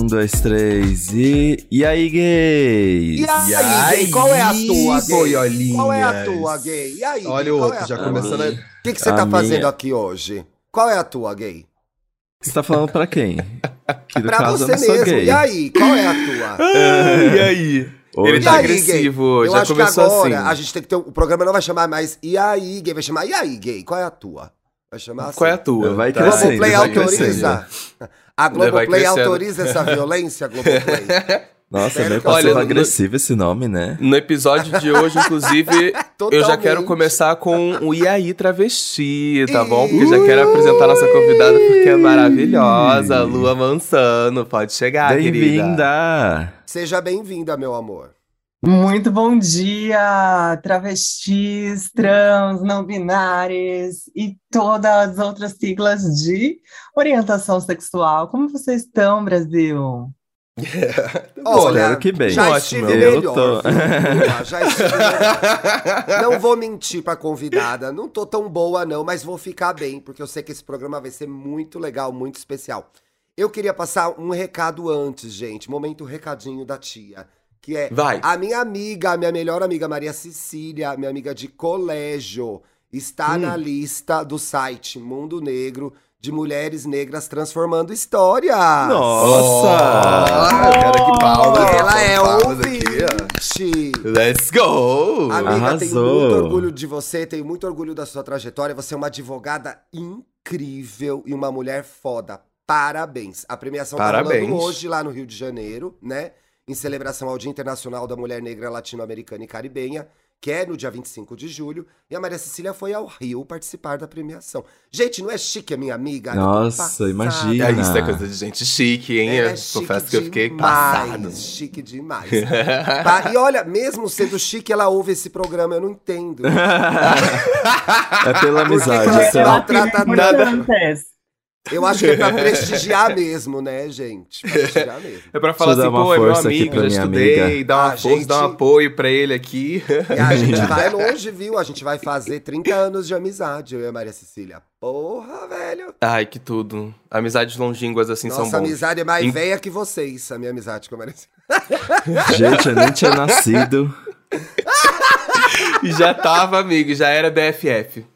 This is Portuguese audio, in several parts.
Um, dois, três e. E aí, gays? E aí, E aí, gay? Qual é a tua, gay? Qual é a tua, gay? E aí, Olha o Qual outro, é a já começando a... O que, que você A tá minha. fazendo aqui hoje? Qual é a tua, gay? Você tá falando pra quem? Que Pra caso você mesmo. gay. E aí, qual é a tua? E aí? Hoje- Ele E tá aí, agressivo, gay? Eu já acho começou que agora assim. a gente tem que ter... O programa não vai chamar mais E aí, gay? Vai chamar E aí, gay? Qual é a tua? Vai chamar assim. Qual é a tua? Vai Tá. Globoplay vai autoriza? A Globoplay autoriza essa violência, Globoplay? Nossa, é meio que eu- Olha, passivo-agressivo esse nome, né? No episódio de hoje, inclusive, eu já quero começar com o E aí Travesti, tá bom? Porque já quero apresentar a nossa convidada porque é maravilhosa, a Lua Mansano. Pode chegar, querida. Bem-vinda! Seja bem-vinda, meu amor. Muito bom dia, travestis, trans, não binários e todas as outras siglas de orientação sexual. Como vocês estão, Brasil? Espero que bem. Já Ótimo, estive eu melhor, tô- viu, Lua? Já estive melhor. Não vou mentir pra convidada, não tô tão boa não, mas vou ficar bem, porque eu sei que esse programa vai ser muito legal, muito especial. Eu queria passar um recado antes, gente, momento recadinho da tia, que é Vai. a minha amiga, a minha melhor amiga Maria Cecília, minha amiga de colégio, está Hum. na lista do site Mundo Negro de mulheres negras transformando história. Nossa! Ah, eu quero que palmas. Ela é palmas aqui, ouvinte. Let's go! Amiga, tenho Arrasou. muito orgulho de você, tenho muito orgulho da sua trajetória. Você é uma advogada incrível e uma mulher foda. Parabéns. A premiação tá Parabéns. rolando hoje lá no Rio de Janeiro, né? Em celebração ao Dia Internacional da Mulher Negra Latino-Americana e Caribenha, que é no dia 25 de julho. E a Maria Cecília foi ao Rio participar da premiação. Gente, não é chique a minha amiga? Nossa, imagina. É, isso é coisa de gente chique, hein? Ela Eu é chique confesso que eu fiquei passado. Chique demais. Tá, E olha, mesmo sendo chique, ela ouve esse programa, eu não entendo. É pela amizade, ela será? Ela trata nada. Importantes. Eu acho que é pra prestigiar mesmo, né, gente? Pra prestigiar mesmo. É pra falar Deixa assim, pô, é meu amigo, já estudei, amiga. dá uma A força, gente- dá um apoio pra ele aqui. E a gente vai longe, viu? A gente vai fazer 30 anos de amizade, eu e a Maria Cecília. Porra, velho. Ai, que tudo. Amizades longínquas assim são Nossa bons. amizade é mais Em- velha que vocês, a minha amizade com a Maria Cecília. Gente, eu nem tinha nascido. E já tava, amigo, já era BFF.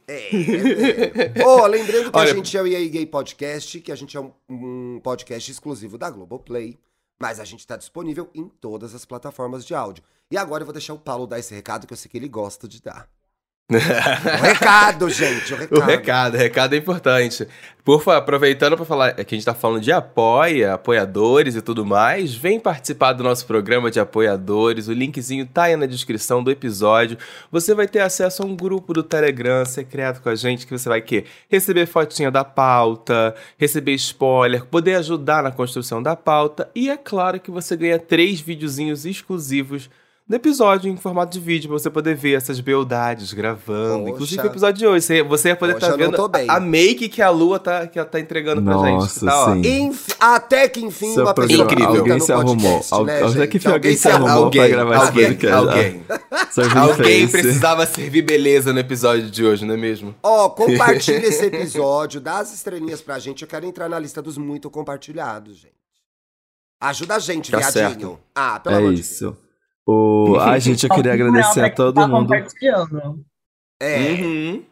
Ô, lembrando que Olha- a gente é o EA Gay Podcast, que a gente é um, um podcast exclusivo da Globoplay, mas a gente tá disponível em todas as plataformas de áudio. E agora eu vou deixar o Paulo dar esse recado que eu sei que ele gosta de dar. O recado, gente, o recado. O recado, o recado é importante. Por favor, aproveitando para falar é que a gente tá falando de apoia, apoiadores e tudo mais, vem participar do nosso programa de apoiadores. O linkzinho tá aí na descrição do episódio. Você vai ter acesso a um grupo do Telegram secreto com a gente que você vai quê? Receber fotinha da pauta, receber spoiler, poder ajudar na construção da pauta e é claro que você ganha três videozinhos exclusivos do episódio em formato de vídeo pra você poder ver essas beldades gravando. Poxa. Inclusive o episódio de hoje, você, você ia poder estar não vendo bem. a make que a Lua tá, que ela tá entregando pra gente. Nossa, Tá. Enf- Até que enfim Seu uma pessoa Incrível. Alguém no se arrumou. Al- né, até gente? que enfim alguém se arrumou Alguém, pra gravar esse alguém, podcast. alguém. Alguém precisava servir beleza no episódio de hoje, não é mesmo? Ó, compartilha esse episódio, dá as estrelinhas pra gente. Eu quero entrar na lista dos muito compartilhados, gente. Ajuda a gente, Tá viadinho. certo. Ah, pelo É amor de isso. O... Ai, gente, eu queria agradecer a quem todo tá mundo. É. Uhum.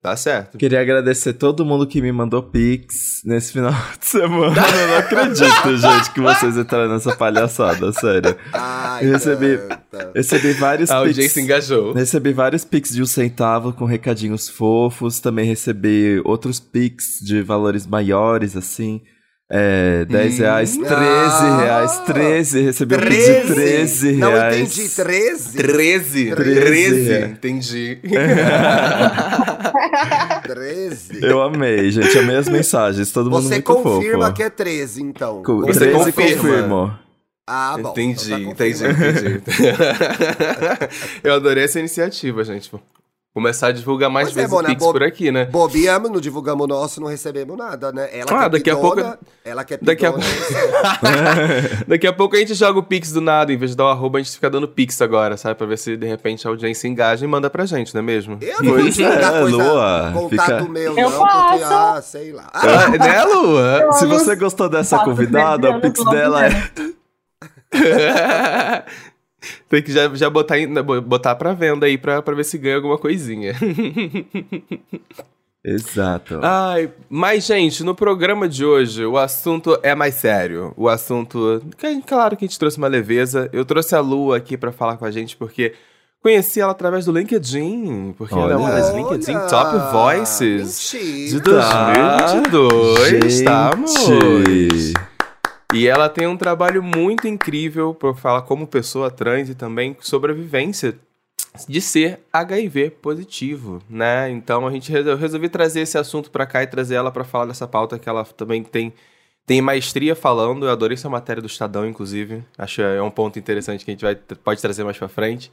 Tá certo. Queria agradecer todo mundo que me mandou pix nesse final de semana. Eu não acredito, gente, que vocês entraram nessa palhaçada, sério. Ai, Eu recebi- tanta. Recebi vários A pix. audiência engajou. Recebi vários pix de um centavo com recadinhos fofos. Também recebi outros pix de valores maiores, assim. É, 10 Hum. reais, 13 Ah. reais, 13. Recebi um pix de 13 Não reais. entendi, 13? 13. 13, 13. é. Entendi. 13. Eu amei, gente. Amei as mensagens. Todo mundo Você muito confirma fofo. que é 13, então. Co- Você 13 confirma. confirmo. Ah, bom. entendi, então tá entendi, entendi. Eu adorei essa iniciativa, gente. Começar a divulgar mais Pois é, vezes o Mona, Pix bo- por aqui, né? Bobeamos, não divulgamos o nosso, não recebemos nada, né? Ela Ah, é daqui a pidona, pouco- Ela que é daqui a. Daqui a pouco a gente joga o Pix do nada, em vez de dar o arroba, a gente fica dando Pix agora, sabe? Pra ver se de repente a audiência engaja e manda pra gente, não é mesmo? Eu não vou Pois divulgar é, coisa, Lua, contato fica- meu, Eu não, porque, faço. ah, sei lá. Ah, Ah, né, Lua? Se você gostou dessa convidada, o Pix dela é. Tem que já, já botar, botar pra venda aí pra, pra ver se ganha alguma coisinha. Exato. Ai, mas, gente, no programa de hoje, o assunto é mais sério. O assunto. Claro que a gente trouxe uma leveza. Eu trouxe a Lu aqui pra falar com a gente, porque conheci ela através do LinkedIn. Porque ela é uma das olha, LinkedIn Top Voices de Mentira. 2022, tá, amor? E ela tem um trabalho muito incrível pra falar como pessoa trans e também sobre a vivência de ser HIV positivo, né? Então a gente eu resolvi trazer esse assunto pra cá e trazer ela pra falar dessa pauta que ela também tem tem maestria falando. Eu adorei essa matéria do Estadão, inclusive. Acho que é um ponto interessante que a gente vai, pode trazer mais pra frente.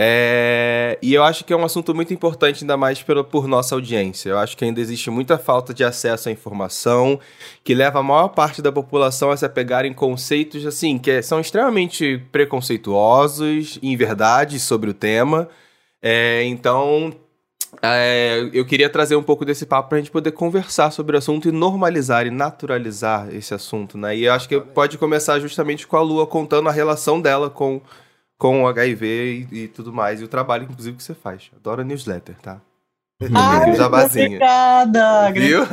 É, e eu acho que é um assunto muito importante, ainda mais por nossa audiência. Eu acho que ainda existe muita falta de acesso à informação, que leva a maior parte da população a se apegar em conceitos assim, que são extremamente preconceituosos, em verdade, sobre o tema. É, então, é, eu queria trazer um pouco desse papo pra gente poder conversar sobre o assunto e normalizar e naturalizar esse assunto, né? E eu acho que pode começar justamente com a Lua contando a relação dela com, com o HIV e, e tudo mais, e o trabalho, inclusive, que você faz. Adoro a newsletter, tá? Ai, o jabazinho. obrigada. Viu?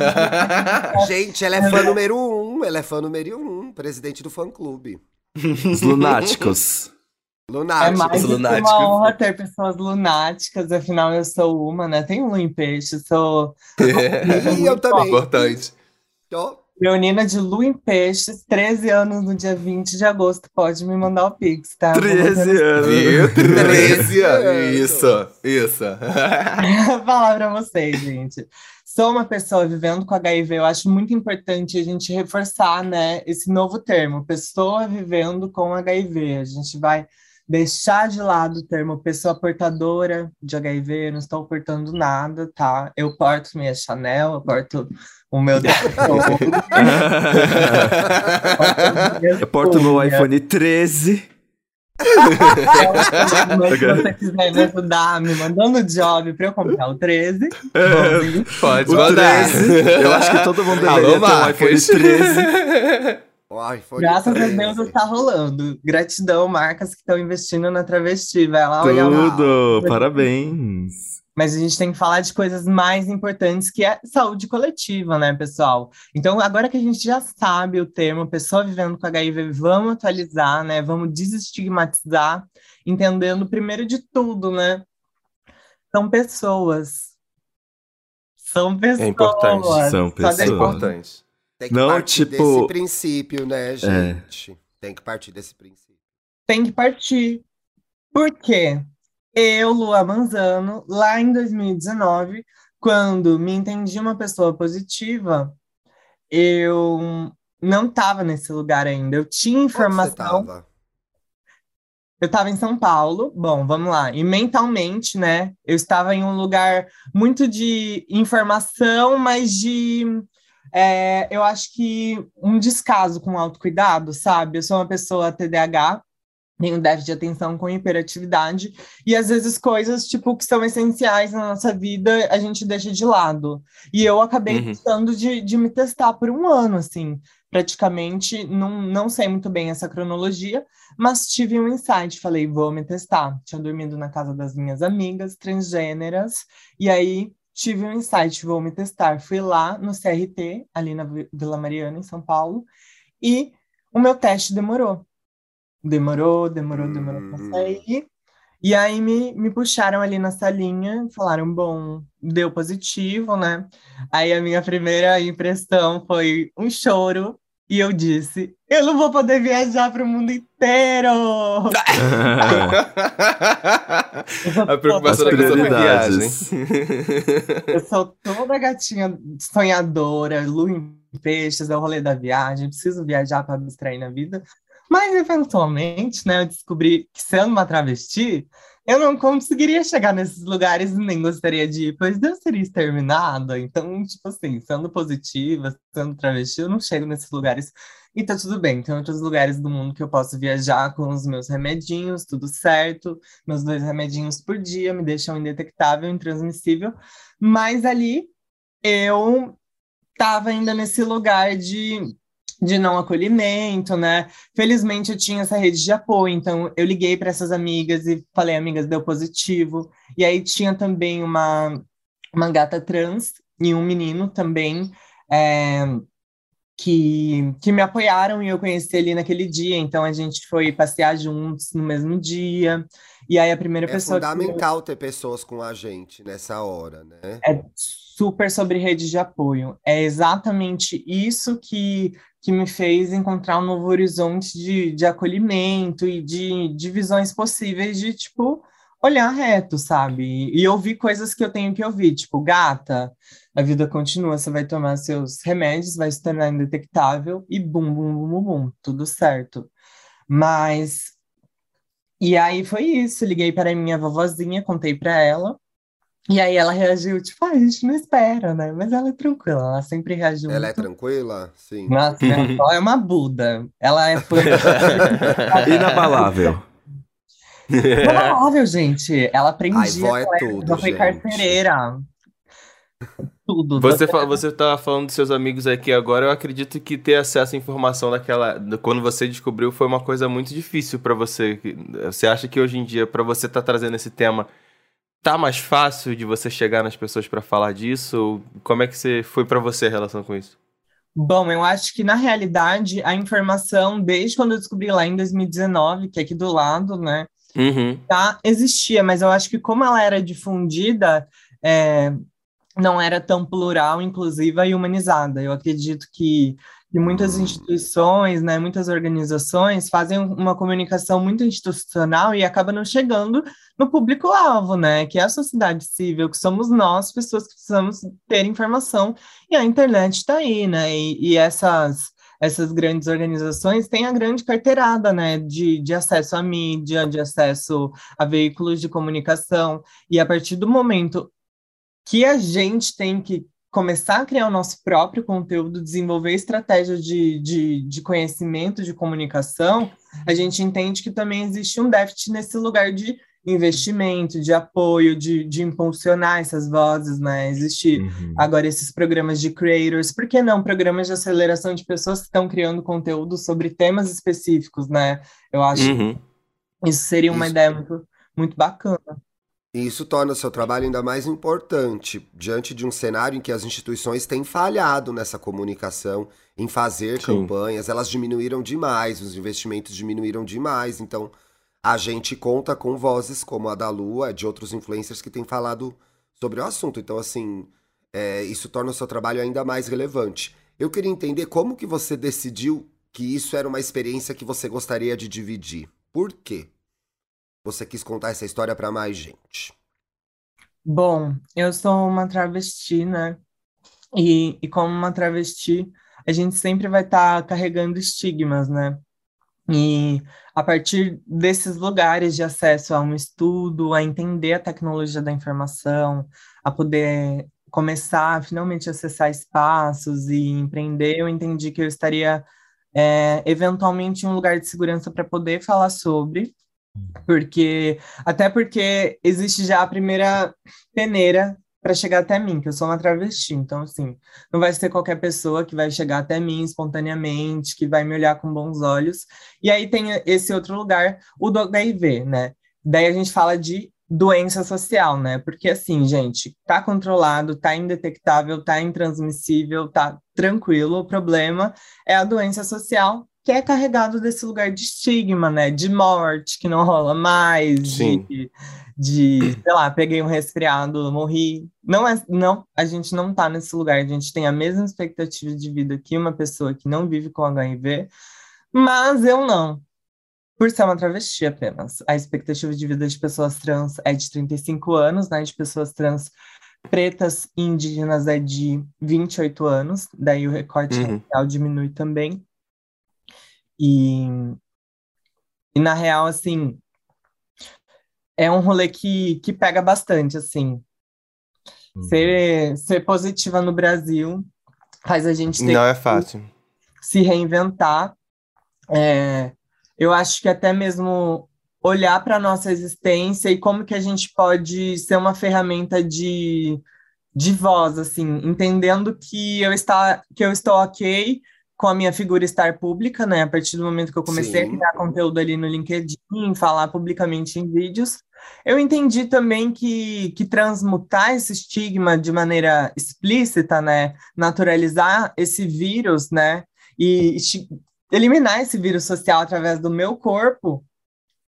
Gente, ela é fã número um. Ela é fã número um. Presidente do fã-clube. Os lunáticos. É Lunático. mais lunáticos. uma honra ter pessoas lunáticas, afinal eu sou uma, né? Tem um em peixe, sou E eu também. Importante. Ó, leonina de Lu em Peixes, 13 anos no dia 20 de agosto. Pode me mandar o Pix, tá? Vou 13 mandando- anos. Viu? 13 anos. Isso, isso. falar pra vocês, gente. Sou uma pessoa vivendo com HIV. Eu acho muito importante a gente reforçar, né, esse novo termo, pessoa vivendo com HIV. A gente vai deixar de lado o termo pessoa portadora de HIV. Eu não estou portando nada, tá? Eu porto minha Chanel, eu porto o meu. Eu porto meu iPhone 13. Mas se você quiser me ajudar me mandando job pra eu comprar o 13, Pode O mandar. 13. Eu acho que todo mundo deveria Alô, ter um iPhone Marcos. 13. Ai, foi Graças a 13. Deus está rolando. Gratidão, marcas que estão investindo na travesti. Vai lá olhar lá. Tudo. Parabéns. Mas a gente tem que falar de coisas mais importantes, que é saúde coletiva, né, pessoal? Então, agora que a gente já sabe o termo pessoa vivendo com HIV, vamos atualizar, né? Vamos desestigmatizar, entendendo primeiro de tudo, né? São pessoas. São pessoas. importante. São pessoas. É importante. Tem que Não, partir tipo- É. desse princípio, né, gente? Tem que partir desse princípio. tem que partir. Por quê? Eu, Lua Manzano, lá em 2019, quando me entendi uma pessoa positiva, eu não estava nesse lugar ainda. Eu tinha Onde você informação. tava? Eu estava em São Paulo, bom, vamos lá. E mentalmente, né? Eu estava em um lugar muito de informação, mas de. é, eu acho que um descaso com autocuidado, sabe? Eu sou uma pessoa TDAH, tenho déficit de atenção com hiperatividade, e às vezes coisas, tipo, que são essenciais na nossa vida, a gente deixa de lado. E eu acabei Uhum. gostando de, de me testar por um ano, assim, praticamente, não, não sei muito bem essa cronologia, mas tive um insight, falei, vou me testar. Tinha dormido na casa das minhas amigas transgêneras, e aí tive um insight, vou me testar. Fui lá no CRT, ali na Vi- Vila Mariana, em São Paulo, e o meu teste demorou. Demorou, demorou, demorou pra Hum. sair. E aí me, me puxaram ali na salinha, falaram, bom, deu positivo, né? Aí a minha primeira impressão foi um choro, e eu disse, eu não vou poder viajar para o mundo inteiro! A preocupação da pessoa com prioridades. viagem. Eu sou toda gatinha sonhadora, lua em peixes, é o rolê da viagem, preciso viajar para abstrair na vida. Mas, eventualmente, né, eu descobri que sendo uma travesti, eu não conseguiria chegar nesses lugares e nem gostaria de ir, pois eu seria exterminada. Então, tipo assim, sendo positiva, sendo travesti, eu não chego nesses lugares e tá tudo bem. Tem outros lugares do mundo que eu posso viajar com os meus remedinhos, tudo certo. Meus dois remedinhos por dia me deixam indetectável, intransmissível. Mas ali eu tava ainda nesse lugar de de não acolhimento, né? Felizmente eu tinha essa rede de apoio, então eu liguei para essas amigas e falei, amigas, deu positivo. E aí tinha também uma, uma gata trans e um menino também. É, que, que me apoiaram e eu conheci ali naquele dia, então a gente foi passear juntos no mesmo dia. E aí a primeira é pessoa. É fundamental que... ter pessoas com a gente nessa hora, né? É super sobre rede de apoio. É exatamente isso que, que me fez encontrar um novo horizonte de, de acolhimento e de, de visões possíveis de, tipo, olhar reto, sabe? E ouvir coisas que eu tenho que ouvir, tipo, gata, a vida continua, você vai tomar seus remédios, vai se tornar indetectável e bum, bum, bum, bum, bum tudo certo. Mas. E aí foi isso, liguei para minha vovozinha, contei para ela. E aí ela reagiu, tipo, ah, a gente não espera, né? Mas ela é tranquila, ela sempre reagiu Ela é muito. é tranquila? Sim. Nossa, ela é uma Buda. Ela é. Inabalável. Inabalável, gente. Ela aprendia. Ai, vó é tudo, ela foi gente. carcereira. Tudo. Você, fa você tá falando dos seus amigos aqui agora, eu acredito que ter acesso à informação daquela. Quando você descobriu, foi uma coisa muito difícil para você. Você acha que hoje em dia, para você estar tá trazendo esse tema, tá mais fácil de você chegar nas pessoas para falar disso? Como é que você foi para você a relação com isso? Bom, eu acho que na realidade a informação, desde quando eu descobri lá em 2019, que é aqui do lado, né, uhum. já existia, mas eu acho que como ela era difundida, é, não era tão plural, inclusiva e humanizada. Eu acredito que, que muitas instituições, né, muitas organizações fazem uma comunicação muito institucional e acaba não chegando no público-alvo, né, que é a sociedade civil, que somos nós, pessoas que precisamos ter informação, e a internet está aí, né, e, e essas essas grandes organizações têm a grande carteirada, né, de, de acesso à mídia, de acesso a veículos de comunicação, e a partir do momento que a gente tem que começar a criar o nosso próprio conteúdo, desenvolver estratégias de, de, de, conhecimento, de comunicação, a gente entende que também existe um déficit nesse lugar de investimento, de apoio, de, de impulsionar essas vozes, né? Existe uhum. agora esses programas de creators, por que não programas de aceleração de pessoas que estão criando conteúdo sobre temas específicos, né? Eu acho uhum. que isso seria uma Isso. ideia muito, muito bacana. E isso torna o seu trabalho ainda mais importante diante de um cenário em que as instituições têm falhado nessa comunicação, em fazer Sim. campanhas, elas diminuíram demais, os investimentos diminuíram demais. Então, a gente conta com vozes como a da Lua, de outros influencers que têm falado sobre o assunto. Então, assim, é, isso torna o seu trabalho ainda mais relevante. Eu queria entender como que você decidiu que isso era uma experiência que você gostaria de dividir. Por quê? Você quis contar essa história para mais gente. Bom, eu sou uma travesti, né? E, e como uma travesti, a gente sempre vai estar carregando estigmas, né? E a partir desses lugares de acesso a um estudo, a entender a tecnologia da informação, a poder começar a finalmente acessar espaços e empreender, eu entendi que eu estaria é, eventualmente em um lugar de segurança para poder falar sobre, porque até porque existe já a primeira peneira para chegar até mim, que eu sou uma travesti, então assim, não vai ser qualquer pessoa que vai chegar até mim espontaneamente, que vai me olhar com bons olhos. E aí tem esse outro lugar, o do HIV, né? Daí a gente fala de doença social, né? Porque assim, gente, tá controlado, tá indetectável, tá intransmissível, tá tranquilo. O problema é a doença social que é carregado desse lugar de estigma, né? De morte, que não rola mais, Sim. de, de, sei lá, peguei um resfriado, morri. Não é, não, a gente não tá nesse lugar, a gente tem a mesma expectativa de vida que uma pessoa que não vive com HIV, mas eu não. Por ser uma travesti apenas. A expectativa de vida de pessoas trans é de 35 anos, né? De pessoas trans pretas e indígenas é de 28 anos, daí o recorte Uhum. racial diminui também. E, E na real, assim, é um rolê que, que pega bastante, assim. Uhum. Ser, ser positiva no Brasil faz a gente ter Não é fácil. se reinventar. É, eu acho que até mesmo olhar para a nossa existência e como que a gente pode ser uma ferramenta de, de voz, assim, entendendo que eu, está, que eu estou ok com a minha figura estar pública, né? A partir do momento que eu comecei Sim. a criar conteúdo ali no LinkedIn, falar publicamente em vídeos, eu entendi também que, que transmutar esse estigma de maneira explícita, né? Naturalizar esse vírus, né? E eliminar esse vírus social através do meu corpo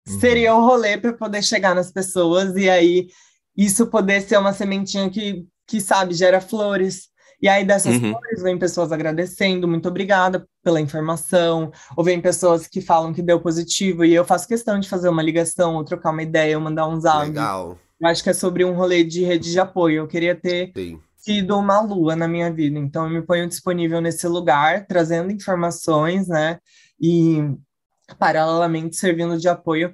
Uhum. seria o rolê para poder chegar nas pessoas e aí isso poder ser uma sementinha que, que sabe, gera flores. E aí dessas Uhum. flores vem pessoas agradecendo, muito obrigada pela informação, ou vem pessoas que falam que deu positivo, e eu faço questão de fazer uma ligação, ou trocar uma ideia, ou mandar uns áudios. Legal. Eu acho que é sobre um rolê de rede de apoio. Eu queria ter Sim. sido uma lua na minha vida. Então, eu me ponho disponível nesse lugar, trazendo informações, né? E paralelamente servindo de apoio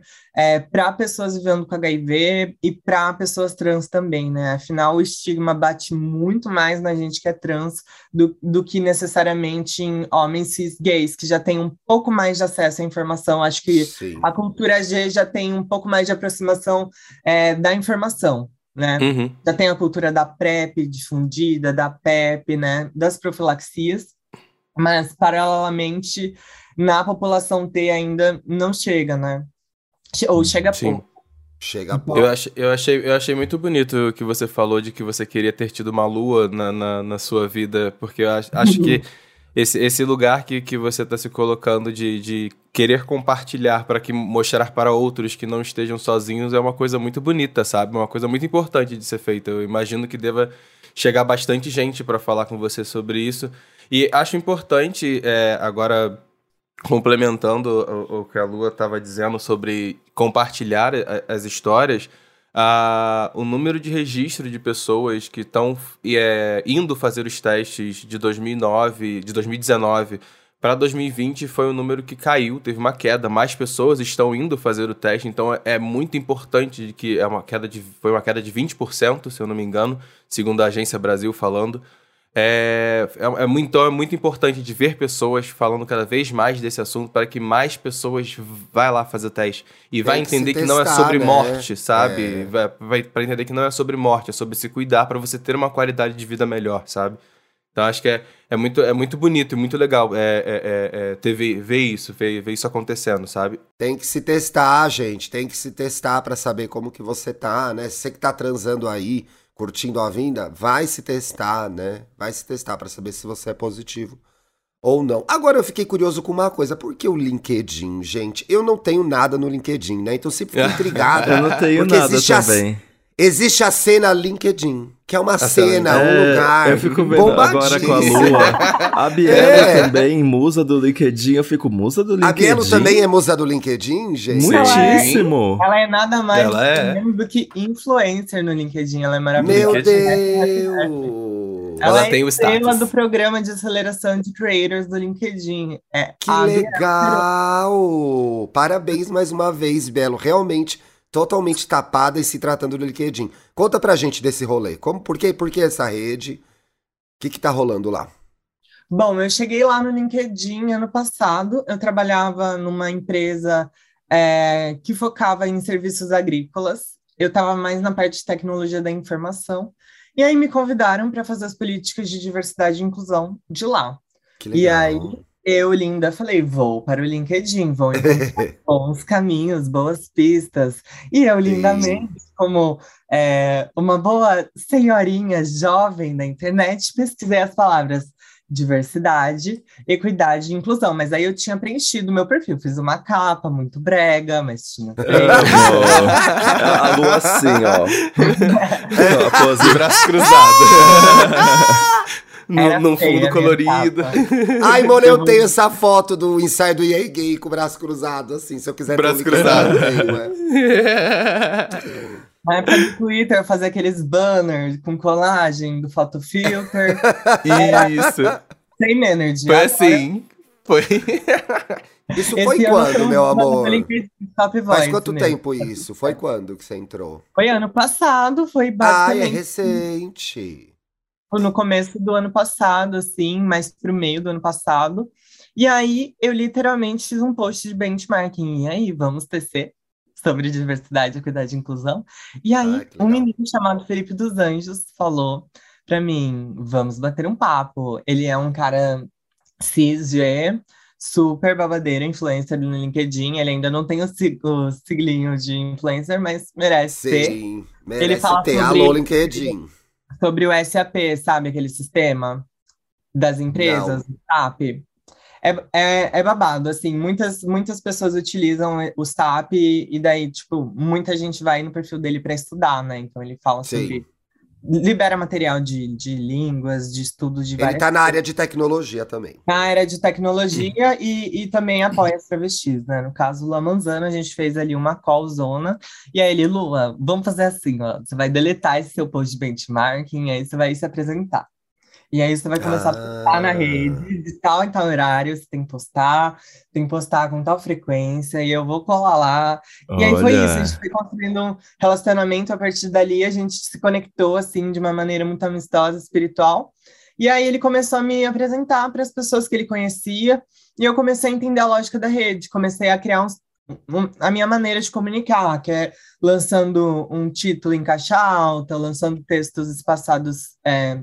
para pessoas vivendo com HIV e para pessoas trans também, né? Afinal, o estigma bate muito mais na gente que é trans do, do que necessariamente em homens cis gays, que já tem um pouco mais de acesso à informação. Acho que Sim. a cultura G já tem um pouco mais de aproximação é, da informação, né? Uhum. Já tem a cultura da PrEP difundida, da PEP, né? Das profilaxias, mas paralelamente na população T ainda não chega, né? Che- Ou chega Sim. pouco. Chega pouco. Eu, ach, eu, achei, eu achei muito bonito o que você falou de que você queria ter tido uma lua na, na, na sua vida, porque eu acho, acho que esse, esse lugar que, que você está se colocando de, de querer compartilhar para que mostrar para outros que não estejam sozinhos é uma coisa muito bonita, sabe? Uma coisa muito importante de ser feita. Eu imagino que deva chegar bastante gente para falar com você sobre isso. E acho importante, é, agora complementando o, o que a Lua estava dizendo sobre compartilhar a- as histórias, ah, o número de registro de pessoas que estão é, indo fazer os testes de 2009, de 2019 para 2020 foi um número que caiu, teve uma queda. Mais pessoas estão indo fazer o teste, então é, é muito importante que é uma queda de, foi uma queda de 20%, se eu não me engano, segundo a Agência Brasil falando. É, é, é muito, então é muito importante de ver pessoas falando cada vez mais desse assunto para que mais pessoas vá lá fazer o teste e Tem vai que se entender que, não é testar, sobre né? morte, sabe? É. Vai, vai para entender que não é sobre morte, é sobre se cuidar para você ter uma qualidade de vida melhor, sabe? Então acho que é, é, muito, é muito bonito e muito legal é, é, é, é, ter, ver, ver isso, ver, ver isso acontecendo, sabe? Tem que se testar, gente. Tem que se testar pra saber como que você tá, né? Você que tá transando aí, curtindo a vinda, vai se testar, né? Vai se testar pra saber se você é positivo ou não. Agora eu fiquei curioso com uma coisa. Por que o LinkedIn, gente? Eu não tenho nada no LinkedIn, né? Então eu sempre fico intrigado. Eu não tenho Porque nada também. Existe a cena LinkedIn, que é uma cena, cena. um É, lugar eu fico vendo agora com a. Lua. A Biela É. também, musa do LinkedIn. Eu fico, musa do LinkedIn. A Bielo também é musa do LinkedIn, gente? Muitíssimo. Ela é nada mais Ela é. do que influencer no LinkedIn. Ela é maravilhosa. Meu. Deus! Ela, Ela é tem o estrela do programa de aceleração de creators do LinkedIn. É Que legal! Parabéns mais uma vez, Belo. Realmente, totalmente tapada e se tratando do LinkedIn. Conta pra gente desse rolê. Como, por, quê, por que essa rede? O que que tá rolando lá? Bom, eu cheguei lá no LinkedIn ano passado. Eu trabalhava numa empresa é, que focava em serviços agrícolas. Eu estava mais na parte de tecnologia da informação. E aí me convidaram para fazer as políticas de diversidade e inclusão de lá. Que E aí, eu, linda, falei: vou para o LinkedIn, vou encontrar bons caminhos, boas pistas. E eu, lindamente, como é, uma boa senhorinha jovem da internet, pesquisei as palavras diversidade, equidade e inclusão. Mas aí eu tinha preenchido o meu perfil, fiz uma capa muito brega, mas tinha Amo. A Lua assim, ó. A pose De braço cruzado. Num, a fundo colorido. Ai, mano, eu tenho essa foto do ensaio do EA Gay com o braço cruzado, assim. Se eu quiser ter Braço eu cruzado. tenho, é. Na época do Twitter, fazia aqueles banners com colagem do photofilter, Isso. sem energy. Foi Agora- assim. Foi. Isso Esse foi quando, meu amor? Top Faz quanto mesmo. tempo isso? Foi quando que você entrou? Foi ano passado, foi Ah, é basicamente recente. No começo do ano passado, assim, mais pro meio do ano passado. E aí eu literalmente fiz um post de benchmarking. E aí, vamos tecer sobre diversidade, equidade e inclusão. E aí, Ai, que um menino chamado Felipe dos Anjos falou pra mim: vamos bater um papo. Ele é um cara cisg, super babadeiro, influencer no LinkedIn. Ele ainda não tem o, sig- o siglinho de influencer, mas merece ter. Sim, merece fala ter. sobre- Alô, LinkedIn. Sobre o SAP, sabe? Aquele sistema das empresas, SAP. É, é, é babado, assim, muitas, muitas pessoas utilizam o SAP e daí, tipo, muita gente vai no perfil dele para estudar, né? Então ele fala Sim. sobre... Libera material de, de línguas, de estudos de Ele várias tá na área de tecnologia também. na área de tecnologia e, e também apoia as travestis, né? No caso, o Lamanzano, a gente fez ali uma call zona, e aí ele, Lua, vamos fazer assim, ó, você vai deletar esse seu post de benchmarking, aí você vai se apresentar. E aí você vai começar a postar na Ah. rede, de tal em tal horário, você tem que postar, tem que postar com tal frequência, e eu vou colar lá. E aí foi isso, a Olha. gente foi construindo um relacionamento a partir dali, a gente se conectou, assim, de uma maneira muito amistosa, espiritual. E aí ele começou a me apresentar para as pessoas que ele conhecia, e eu comecei a entender a lógica da rede, comecei a criar uns, a minha maneira de comunicar, que é lançando um título em caixa alta, lançando textos espaçados é,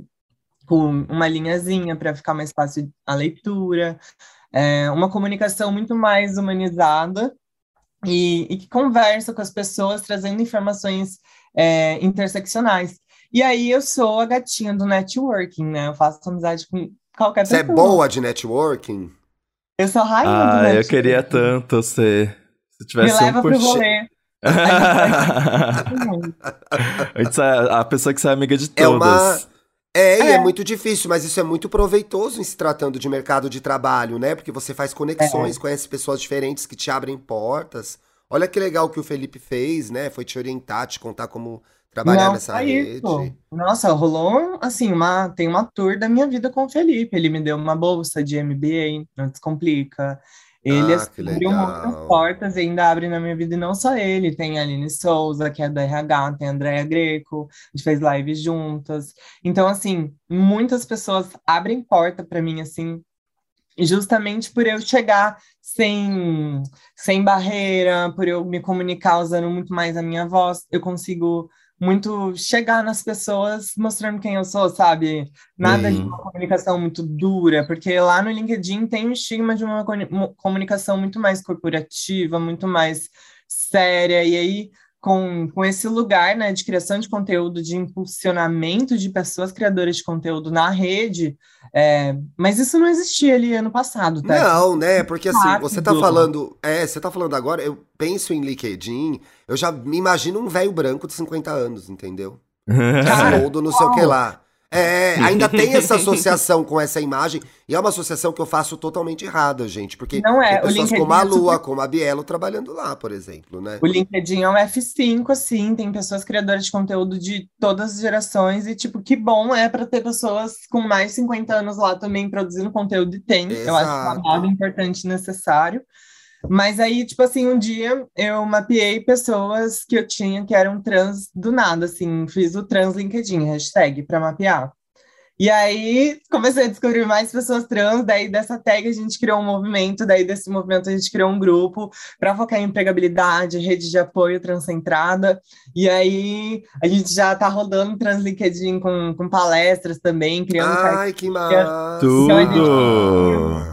com uma linhazinha para ficar mais fácil a leitura, é, uma comunicação muito mais humanizada e, e que conversa com as pessoas, trazendo informações é, interseccionais. E aí eu sou a gatinha do networking, né? Eu faço amizade com qualquer Você é pessoa. boa de networking? Eu sou a rainha do Ah, eu networking. queria tanto ser. Se Me tivesse leva um pro rolê. A, a pessoa que sai amiga de É uma- todas. É, e é É. muito difícil, mas isso é muito proveitoso em se tratando de mercado de trabalho, né? Porque você faz conexões, É. conhece pessoas diferentes que te abrem portas. Olha que legal que o Felipe fez, né? Foi te orientar, te contar como trabalhar Não, nessa rede. isso. Nossa, rolou assim, uma, tem uma tour da minha vida com o Felipe. Ele me deu uma bolsa de MBA, não descomplica. Ele Ah, abriu muitas portas e ainda abre na minha vida, e não só ele. Tem a Aline Souza, que é da RH, tem a Andrea Greco, a gente fez lives juntas. Então, assim, muitas pessoas abrem porta para mim, assim, justamente por eu chegar sem, sem barreira, por eu me comunicar usando muito mais a minha voz, eu consigo muito chegar nas pessoas mostrando quem eu sou, sabe? Nada de Uhum. uma comunicação muito dura, porque lá no LinkedIn tem um estigma de uma comunicação muito mais corporativa, muito mais séria, e aí com, com esse lugar né, de criação de conteúdo, de impulsionamento de pessoas criadoras de conteúdo na rede, é, mas isso não existia ali ano passado, tá? Não, né? Porque assim, você tá Rápido. falando. É, você tá falando agora, eu penso em LinkedIn, eu já me imagino um velho branco de 50 anos, entendeu? Cara, Soldo, não sei o que lá. É, ainda tem essa associação com essa imagem, e é uma associação que eu faço totalmente errada, gente. Porque Não é, tem pessoas como a é Lua, super- como a Bielo trabalhando lá, por exemplo, né? O LinkedIn é um F5, assim, tem pessoas criadoras de conteúdo de todas as gerações, e, tipo, que bom é para ter pessoas com mais de 50 anos lá também produzindo conteúdo, e tem. Eu acho que é Exato. um dado importante e necessário. Mas aí, tipo assim, um dia eu mapeei pessoas que eu tinha que eram trans do nada, assim, fiz o trans LinkedIn, hashtag, para mapear. E aí comecei a descobrir mais pessoas trans, daí dessa tag a gente criou um movimento, daí desse movimento a gente criou um grupo para focar em empregabilidade, rede de apoio transcentrada. E aí a gente já tá rodando trans LinkedIn com, com palestras também, criando Ai, que massa! Tudo!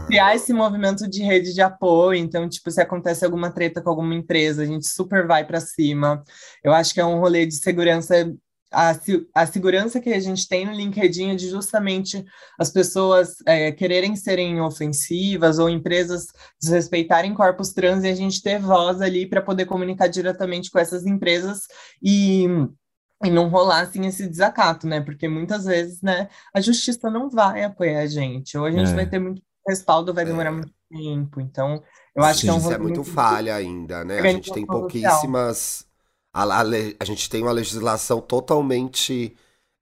criar esse movimento de rede de apoio. Então, tipo, se acontece alguma treta com alguma empresa, a gente super vai para cima. Eu acho que é um rolê de segurança. A, a segurança que a gente tem no LinkedIn é de justamente as pessoas é, quererem serem ofensivas ou empresas desrespeitarem corpos trans e a gente ter voz ali para poder comunicar diretamente com essas empresas e, e não rolar assim esse desacato, né? Porque muitas vezes, né, a justiça não vai apoiar a gente, ou a gente É. vai ter muito respaldo, vai demorar É. muito tempo. Então, eu acho que é um Isso é muito falha ainda, né? A gente tem pouquíssimas. A, a a gente tem uma legislação totalmente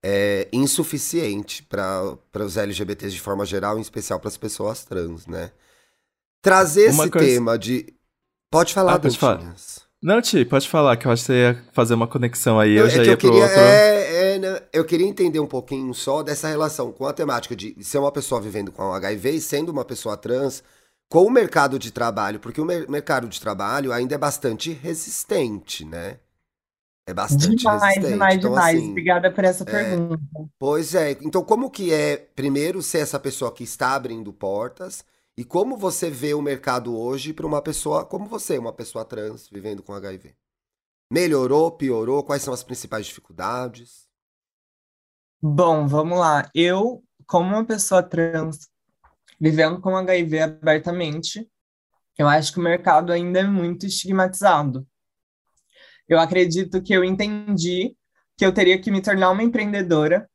é, insuficiente para os LGBTs de forma geral, em especial para as pessoas trans, né? Trazer Uma esse coisa- tema de. Pode falar, Ah, pode falar. Não, Ti, pode falar, que eu acho que você ia fazer uma conexão aí, eu, é já que ia eu pro queria, outro. é, é, né, eu queria entender um pouquinho só dessa relação com a temática de ser uma pessoa vivendo com HIV e sendo uma pessoa trans com o mercado de trabalho, porque o mer- mercado de trabalho ainda é bastante resistente, né? É bastante Demais, resistente. demais, então, demais. assim, Obrigada por essa pergunta. Pois é. Então, como que é, primeiro, ser essa pessoa que está abrindo portas e como você vê o mercado hoje para uma pessoa como você, uma pessoa trans vivendo com HIV? Melhorou, piorou? Quais são as principais dificuldades? Bom, vamos lá. Eu, como uma pessoa trans, vivendo com HIV abertamente, eu acho que o mercado ainda é muito estigmatizado. Eu acredito que eu entendi que eu teria que me tornar uma empreendedora,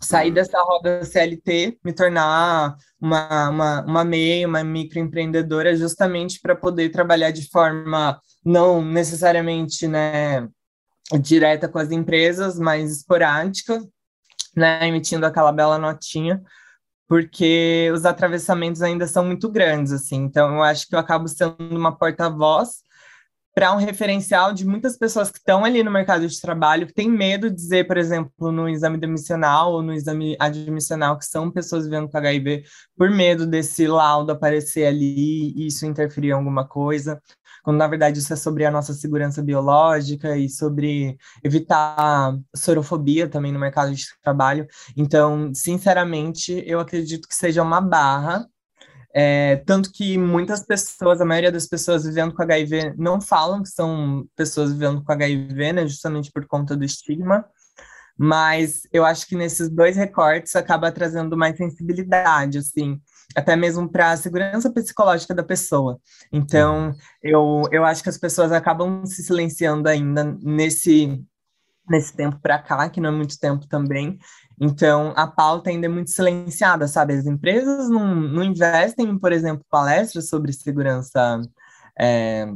sair dessa roda CLT, me tornar uma, uma, uma MEI, uma microempreendedora, justamente para poder trabalhar de forma não necessariamente, né, direta com as empresas, mas esporádica, né, emitindo aquela bela notinha, porque os atravessamentos ainda são muito grandes, assim. Então, eu acho que eu acabo sendo uma porta-voz para um referencial de muitas pessoas que estão ali no mercado de trabalho, que têm medo de dizer, por exemplo, no exame demissional ou no exame admissional, que são pessoas vivendo com HIV, por medo desse laudo aparecer ali e isso interferir em alguma coisa, quando na verdade isso é sobre a nossa segurança biológica e sobre evitar sorofobia também no mercado de trabalho. Então, sinceramente, eu acredito que seja uma barra é, tanto que muitas pessoas, a maioria das pessoas vivendo com HIV, não falam que são pessoas vivendo com HIV, né, justamente por conta do estigma. Mas eu acho que nesses dois recortes acaba trazendo mais sensibilidade, assim, até mesmo para a segurança psicológica da pessoa. Então, eu, eu acho que as pessoas acabam se silenciando ainda nesse, nesse tempo para cá, que não é muito tempo também. Então, a pauta ainda é muito silenciada, sabe? As empresas não, não investem em, por exemplo, palestras sobre segurança, é,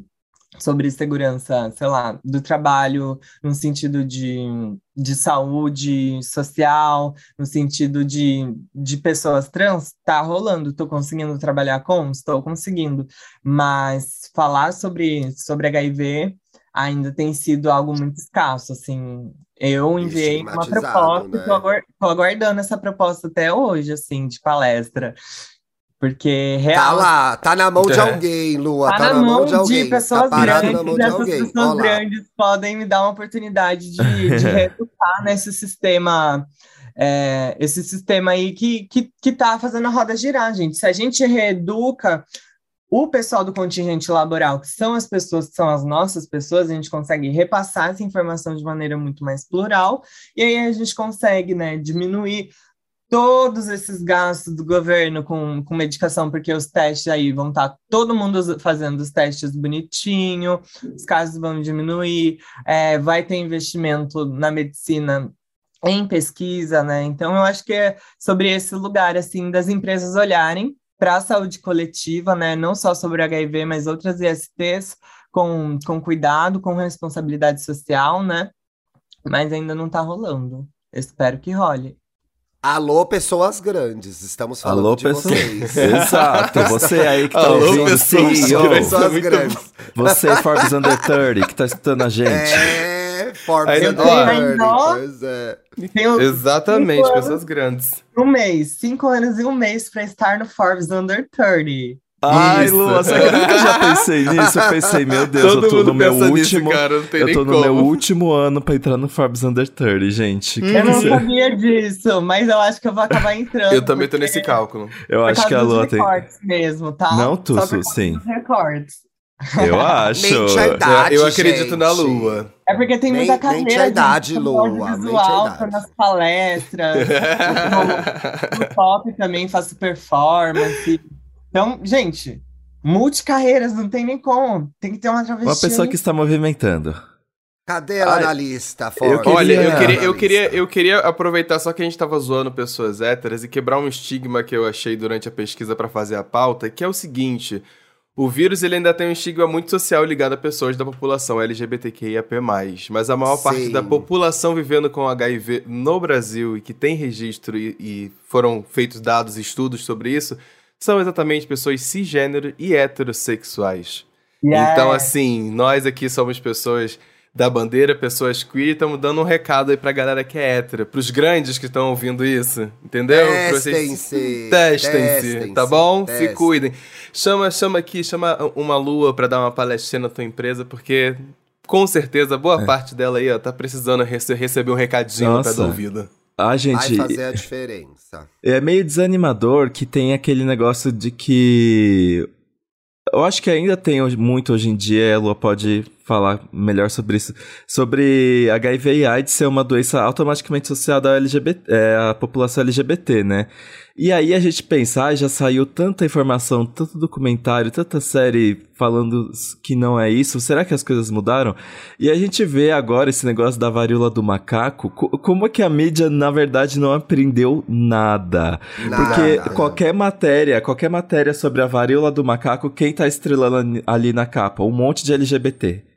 sobre segurança, sei lá, do trabalho, no sentido de, de saúde social, no sentido de, de pessoas trans, tá rolando, estou conseguindo trabalhar com? Estou conseguindo. Mas falar sobre, sobre HIV ainda tem sido algo muito escasso, assim. Eu enviei uma proposta, né? estou aguardando essa proposta até hoje, assim, de palestra. Porque Tá real, lá, tá na mão de É. alguém, Lua. tá, Tá, na mão de alguém. pessoas tá grandes, na mão de essas alguém. pessoas Ó lá. grandes podem me dar uma oportunidade de, de reeducar nesse sistema, é, esse sistema aí que, que, que tá fazendo a roda girar, gente. Se a gente reeduca o pessoal do contingente laboral, que são as pessoas que são as nossas pessoas, a gente consegue repassar essa informação de maneira muito mais plural, e aí a gente consegue, né, diminuir todos esses gastos do governo com, com medicação, porque os testes aí vão estar todo mundo fazendo os testes bonitinho, os casos vão diminuir, é, vai ter investimento na medicina em pesquisa, né? Então eu acho que é sobre esse lugar assim das empresas olharem para a saúde coletiva, né? Não só sobre HIV, mas outras ISTs com, com cuidado, com responsabilidade social, né? Mas ainda não está rolando. Eu espero que role. Alô, pessoas grandes. Estamos falando Alô, de pessoas. vocês. Exato, você aí que tá Alô, ouvindo, pessoas CEO. Pessoas grandes. você Forbes Under 30, que tá escutando a gente. É, Forbes. 30, Ó. Pois é. Tenho Exatamente, pessoas grandes. um mês, cinco anos e um mês para estar no Forbes Under 30. Ai, Isso. Lua, sabe que eu nunca já pensei nisso? Eu pensei, meu Deus, Todo eu tô no meu último. nisso, cara, eu tô no como. meu último ano pra entrar no Forbes Under 30, gente. Que Eu não você- sabia disso, mas eu acho que eu vou acabar entrando. Eu também tô nesse cálculo. Eu por acho causa que a Lua tem. mesmo, tá? Não, Tusso, sim. dos recortes. Eu acho. Mente a idade, eu acredito na gente. Lua. É porque tem muita mente carreira a idade, de Lua, suporte mente a visual, idade. nas palestras, no, top também faço performance. Então, gente, multicarreiras, não tem nem como. Tem que ter uma travesti. Uma pessoa que está movimentando. Cadê ela Ai, na lista, queria- Olha, eu queria, na eu, queria, eu queria aproveitar só que a gente tava zoando pessoas héteras e quebrar um estigma que eu achei durante a pesquisa pra fazer a pauta, que é o seguinte: o vírus ele ainda tem um estigma muito social ligado a pessoas da população LGBTQIAP+. Mas a maior parte Sim. da população vivendo com HIV no Brasil e que tem registro e, e foram feitos dados e estudos sobre isso, são exatamente pessoas cisgênero e heterossexuais. Yeah. Então, assim, nós aqui somos pessoas da bandeira, pessoas queer, estamos dando um recado aí pra galera que é hétero, pros grandes que estão ouvindo isso, entendeu? Testem-se. Testem-se, tá bom? Testem. Se cuidem. Chama, chama aqui, chama uma lua pra dar uma palestrinha na tua empresa, porque com certeza boa é. parte dela aí, ó, tá precisando rece receber um recadinho Nossa. no pé do ouvido. A gente. Vai fazer a diferença. É meio desanimador que tem aquele negócio de que eu acho que ainda tem muito hoje em dia, a Lua pode falar melhor sobre isso, sobre HIV e AIDS ser uma doença automaticamente associada à, LGBT, é, à população LGBT, né? E aí a gente pensa, ah, já saiu tanta informação, tanto documentário, tanta série falando que não é isso, será que as coisas mudaram? E a gente vê agora esse negócio da varíola do macaco, como é que a mídia, na verdade, não aprendeu nada? nada Porque nada. qualquer matéria, qualquer matéria sobre a varíola do macaco, quem tá estrelando ali na capa? Um monte de LGBT.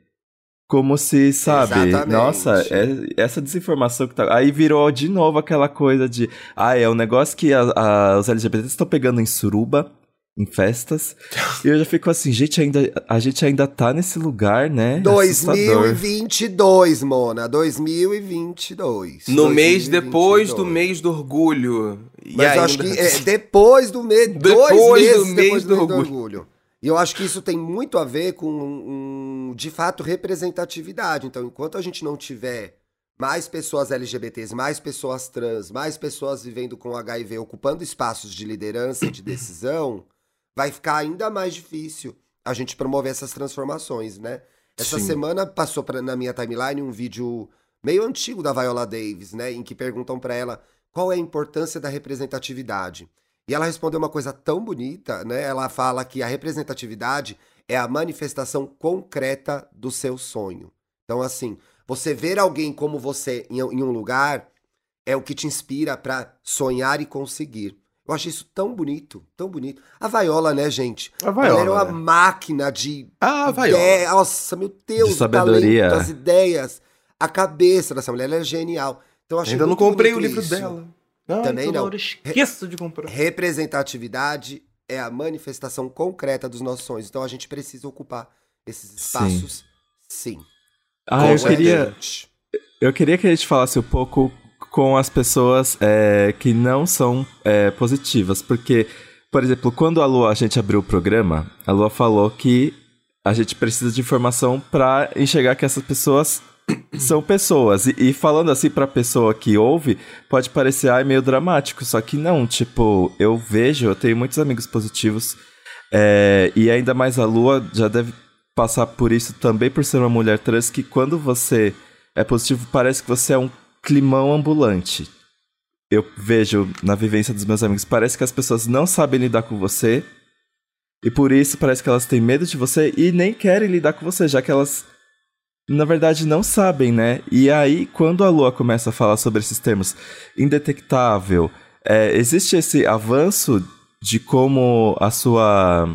Como se, sabe, Exatamente. nossa, é, essa desinformação que tá. Aí virou de novo aquela coisa de. Ah, é um negócio que a, a, os LGBTs estão pegando em suruba, em festas. e eu já fico assim, gente, ainda, a gente ainda tá nesse lugar, né? 2022, Mona. 2022. No 2022. mês depois do mês do orgulho. Mas eu ainda... acho que é depois do mês. Depois dois meses do mês depois do, do, mês do orgulho. E eu acho que isso tem muito a ver com, um, de fato, representatividade. Então, enquanto a gente não tiver mais pessoas LGBTs, mais pessoas trans, mais pessoas vivendo com HIV, ocupando espaços de liderança e de decisão, vai ficar ainda mais difícil a gente promover essas transformações, né? Essa Sim. semana passou pra, na minha timeline um vídeo meio antigo da Viola Davis, né? Em que perguntam para ela qual é a importância da representatividade. E ela respondeu uma coisa tão bonita, né? Ela fala que a representatividade é a manifestação concreta do seu sonho. Então, assim, você ver alguém como você em, em um lugar é o que te inspira para sonhar e conseguir. Eu acho isso tão bonito, tão bonito. A Vaiola, né, gente? A Vaiola. Ela era uma né? máquina de. Ah, a Vaiola. Ideia. Nossa, meu Deus, de sabedoria. Talento, as ideias, a cabeça dessa mulher, ela é genial. Então, Ainda não comprei o livro isso. dela. Não, Também não. esqueço de comprar. Representatividade é a manifestação concreta dos nossos sonhos. Então a gente precisa ocupar esses espaços, sim. sim. Ah, eu queria. Eu queria que a gente falasse um pouco com as pessoas é, que não são é, positivas, porque, por exemplo, quando a Lua a gente abriu o programa, a Lua falou que a gente precisa de informação para enxergar que essas pessoas são pessoas. E, e, falando assim pra pessoa que ouve, pode parecer ai, meio dramático. Só que não, tipo, eu vejo, eu tenho muitos amigos positivos. É, e ainda mais a Lua já deve passar por isso também por ser uma mulher trans, que quando você é positivo, parece que você é um climão ambulante. Eu vejo na vivência dos meus amigos, parece que as pessoas não sabem lidar com você. E por isso parece que elas têm medo de você e nem querem lidar com você, já que elas na verdade não sabem, né? E aí, quando a Lua começa a falar sobre esses termos indetectável, é, existe esse avanço de como a sua.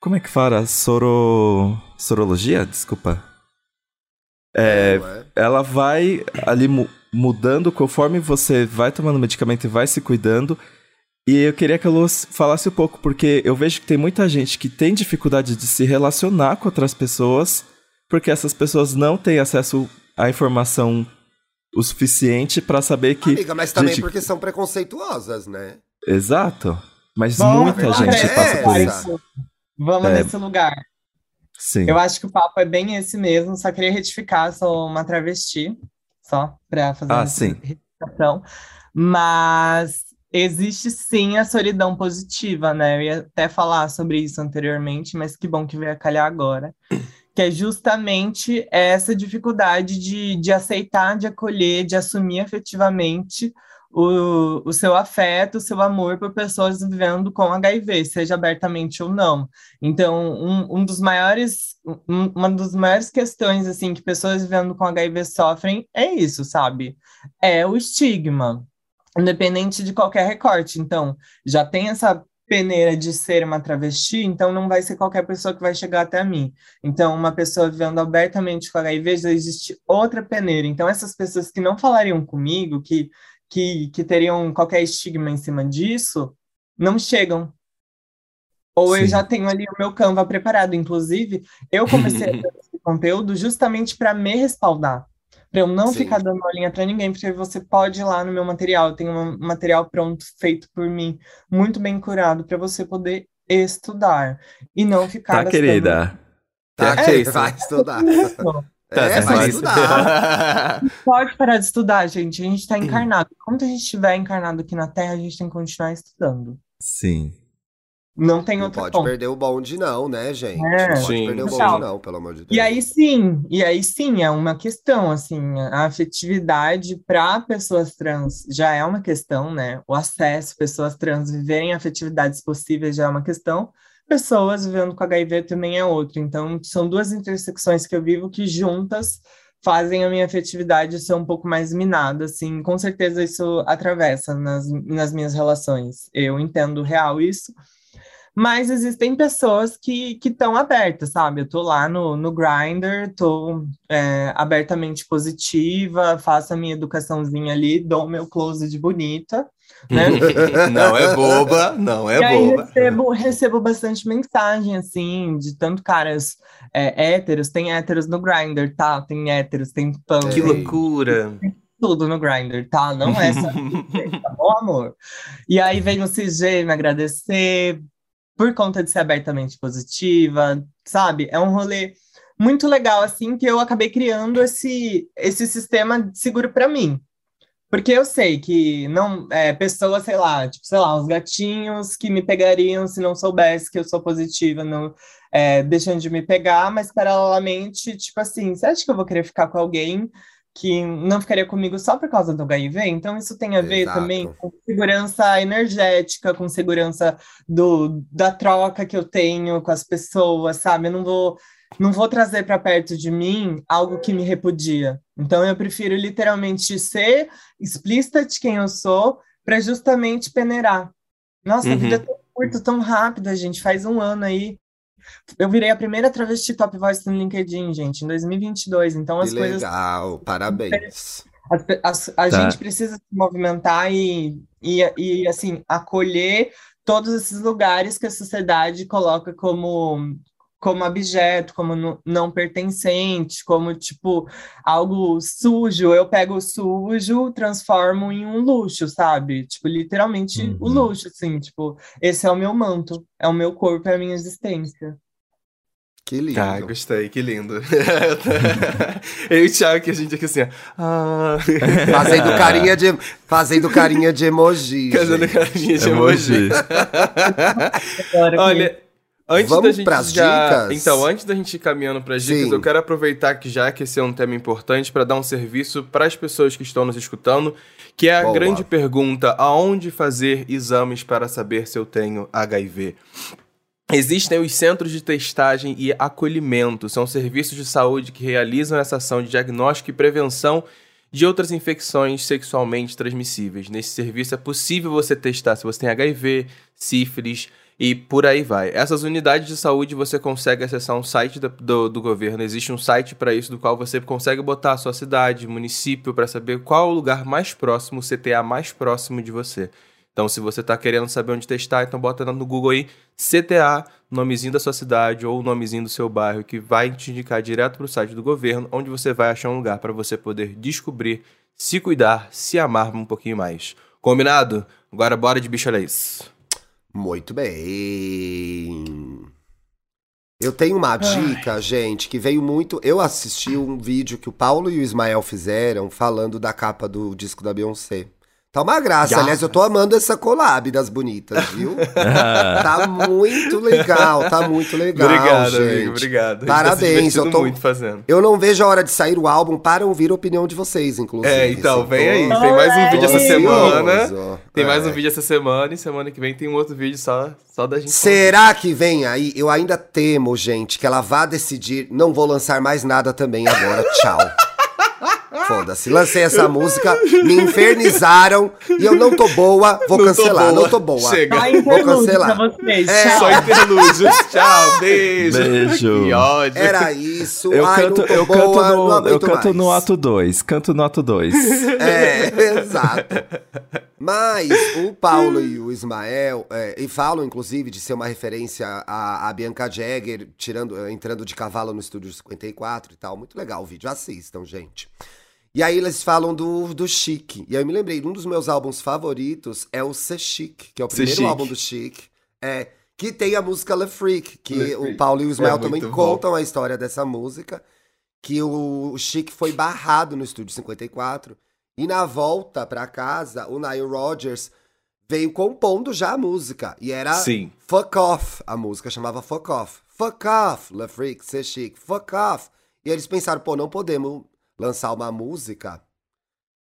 Como é que fala? Soro. Sorologia? Desculpa. É, ela vai ali mu mudando conforme você vai tomando medicamento e vai se cuidando. E eu queria que a Luz falasse um pouco, porque eu vejo que tem muita gente que tem dificuldade de se relacionar com outras pessoas porque essas pessoas não têm acesso à informação o suficiente para saber que. Amiga, mas também gente... porque são preconceituosas, né? Exato. Mas Bom, muita gente é passa por isso. Vamos é... nesse lugar. Sim. Eu acho que o papo é bem esse mesmo, só queria retificar, sou uma travesti, só para fazer ah, uma sim. retificação. Mas existe sim a solidão positiva, né? Eu ia até falar sobre isso anteriormente, mas que bom que veio a calhar agora que é justamente essa dificuldade de, de aceitar, de acolher, de assumir efetivamente o, o seu afeto, o seu amor por pessoas vivendo com HIV, seja abertamente ou não. Então, um, um dos maiores, um, uma das maiores questões assim que pessoas vivendo com HIV sofrem é isso, sabe? É o estigma independente de qualquer recorte. Então, já tem essa peneira de ser uma travesti, então não vai ser qualquer pessoa que vai chegar até mim. Então, uma pessoa vivendo abertamente com HIV, já existe outra peneira. Então, essas pessoas que não falariam comigo, que, que, que teriam qualquer estigma em cima disso, não chegam. Ou Sim. eu já tenho ali o meu Canva preparado. Inclusive, eu comecei a fazer esse conteúdo justamente para me respaldar. Para eu não Sim. ficar dando aulinha para ninguém, porque você pode ir lá no meu material, eu tenho um material pronto, feito por mim, muito bem curado, para você poder estudar e não ficar Tá, gastando querida? Tá, É vai estudar. isso. Tá, é, vai estudar. Pode parar de estudar, gente. A gente está encarnado. Enquanto a gente estiver encarnado aqui na Terra, a gente tem que continuar estudando. Sim. Não tem Não outro pode ponto. perder o bonde, não, né, gente? É. Não pode Sim. perder o bonde, não, pelo amor de Deus. E aí sim, e aí sim, é uma questão, assim, a afetividade para pessoas trans já é uma questão, né? O acesso, pessoas trans viverem afetividades possíveis já é uma questão, pessoas vivendo com HIV também é outra. Então, são duas intersecções que eu vivo que juntas fazem a minha afetividade ser um pouco mais minada, assim, com certeza isso atravessa nas, nas minhas relações. Eu entendo real isso, mas existem pessoas que estão abertas, sabe? Eu tô lá no, no Grindr, tô é, abertamente positiva, faço a minha educaçãozinha ali, dou meu close de bonita, né? não é boba, não é e aí boba. recebo, recebo bastante mensagem, assim, de tanto caras é, héteros, tem héteros no Grindr, tá? Tem héteros, tem pan, Que loucura. tudo no Grindr, tá? Não é só tá bom, amor? E aí vem o CG me agradecer por conta de ser abertamente positiva, sabe? É um rolê muito legal, assim, que eu acabei criando esse, esse sistema de seguro para mim. Porque eu sei que não é, pessoas, sei lá, tipo, sei lá, os gatinhos que me pegariam se não soubesse que eu sou positiva, não é, deixam de me pegar, mas paralelamente, tipo assim, você acha que eu vou querer ficar com alguém que não ficaria comigo só por causa do HIV? Então isso tem a ver Exato. também com segurança energética, com segurança do, da troca que eu tenho com as pessoas, sabe? Eu não vou não vou trazer para perto de mim algo que me repudia. Então eu prefiro literalmente ser explícita de quem eu sou para justamente peneirar. Nossa, a Uhum. vida é tão curta, tão rápida, gente. Faz um ano aí. Eu virei a primeira travesti top voice no LinkedIn, gente, em 2022. Então as Que coisas legal, parabéns. pe- as- a Tá. gente precisa se movimentar e, e, e, assim, acolher todos esses lugares que a sociedade coloca como, como objeto, como não pertencente, como, tipo, algo sujo. Eu pego o sujo, transformo em um luxo, sabe? Tipo, literalmente o Uhum. luxo, assim, tipo, esse é o meu manto, é o meu corpo, é a minha existência. Que lindo. Tá, gostei, que lindo. Eu e o Thiago que a gente aqui assim, ó. Ah, Fazendo carinha de, fazendo carinha de emoji. fazendo carinha de emoji. Emoji. Olha, antes Vamos da gente pras já... dicas? Então, antes da gente ir caminhando para as dicas, Sim. eu quero aproveitar que já que esse é um tema importante para dar um serviço para as pessoas que estão nos escutando, que é a Boa. grande pergunta: aonde fazer exames para saber se eu tenho HIV? Existem os centros de testagem e acolhimento, são serviços de saúde que realizam essa ação de diagnóstico e prevenção de outras infecções sexualmente transmissíveis. Nesse serviço é possível você testar se você tem HIV, sífilis e por aí vai. Essas unidades de saúde você consegue acessar um site da- do, do governo. Existe um site para isso, do qual você consegue botar a sua cidade, município, para saber qual o lugar mais próximo, o CTA mais próximo de você. Então, se você está querendo saber onde testar, então bota no Google aí CTA, nomezinho da sua cidade ou nomezinho do seu bairro, que vai te indicar direto para o site do governo, onde você vai achar um lugar para você poder descobrir, se cuidar, se amar um pouquinho mais. Combinado? Agora bora de bicho isso. Muito bem. Eu tenho uma dica, gente, que veio muito. Eu assisti um vídeo que o Paulo e o Ismael fizeram falando da capa do disco da Beyoncé. Tá uma graça. Aliás, eu tô amando essa collab das bonitas, viu? tá muito legal, tá muito legal. obrigado, gente. amigo, obrigado. Gente Parabéns, tá eu tô- muito fazendo. Eu não vejo a hora de sair o álbum para ouvir a opinião de vocês, inclusive. É, então, vem tô- aí. Tem mais um vídeo essa semana. Tem mais É. um vídeo essa semana e semana que vem tem um outro vídeo só, só da gente. Será que vem aí? Eu ainda temo, gente, que ela vá decidir. Não vou lançar mais nada também agora. Tchau. Foda-se. Lancei essa música, me infernizaram e eu não tô boa, vou Não tô cancelar. boa. Não tô boa. Chega. Vou cancelar. pra vocês. É, Tchau. Só interlúdios. Tchau, beijo. Beijo. Que ódio. Era isso. Eu Ai, canto, tô eu boa, canto, no, eu canto no ato 2. Canto no ato 2. É, exato. Mas o Paulo e o Ismael, é, e falam inclusive de ser uma referência a, a Bianca Jagger tirando, entrando de cavalo no estúdio 54 e tal. Muito legal o vídeo, assistam, gente. E aí eles falam do, do Chic. E aí eu me lembrei, um dos meus álbuns favoritos é o C Chic, que é o primeiro álbum do Chic. É, que tem a música Le Freak, que Le o Paulo e o Ismael é também bom. contam a história dessa música. Que o, o Chic foi barrado no estúdio 54. E na volta pra casa, o Nile Rodgers veio compondo já a música. E era Sim. Fuck Off, a música chamava Fuck Off. Fuck Off, Le Freak, C Chic, Fuck Off. E eles pensaram, pô, não podemos lançar uma música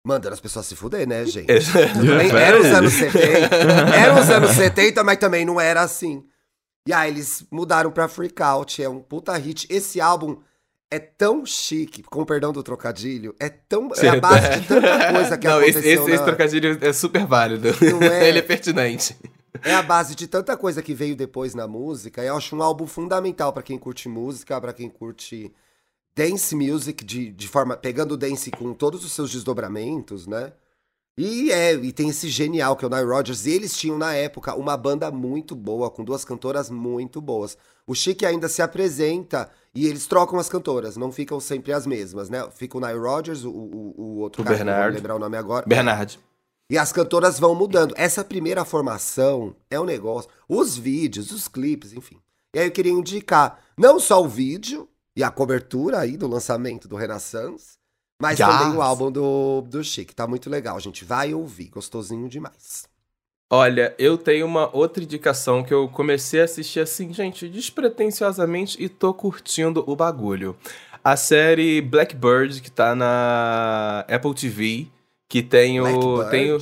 mandando as pessoas se fuder, né, gente? era os anos 70. Era os anos 70, mas também não era assim. E aí eles mudaram pra Freak Out, é um puta hit. Esse álbum é tão chique, com perdão do trocadilho, é tão. É a base de tanta coisa que não, aconteceu. Esse, esse, na... esse trocadilho é super válido. É... Ele é pertinente. É a base de tanta coisa que veio depois na música. Eu acho um álbum fundamental para quem curte música, para quem curte dance music de, de forma pegando o dance com todos os seus desdobramentos, né? E é, e tem esse genial que é o Nile Rodgers, e eles tinham na época uma banda muito boa, com duas cantoras muito boas. O Chic ainda se apresenta e eles trocam as cantoras, não ficam sempre as mesmas, né? Fica o Nile Rodgers, o, o, o outro o cara, Bernard. não vou lembrar o nome agora. Bernard. E as cantoras vão mudando. Essa primeira formação é um negócio. Os vídeos, os clipes, enfim. E aí eu queria indicar não só o vídeo, e a cobertura aí do lançamento do Renaissance, mas também o álbum do, do Chic. Tá muito legal, gente vai ouvir, gostosinho demais. Olha, eu tenho uma outra indicação que eu comecei a assistir assim, gente, despretensiosamente e tô curtindo o bagulho. A série Blackbird, que tá na Apple TV, que tem o. Tem o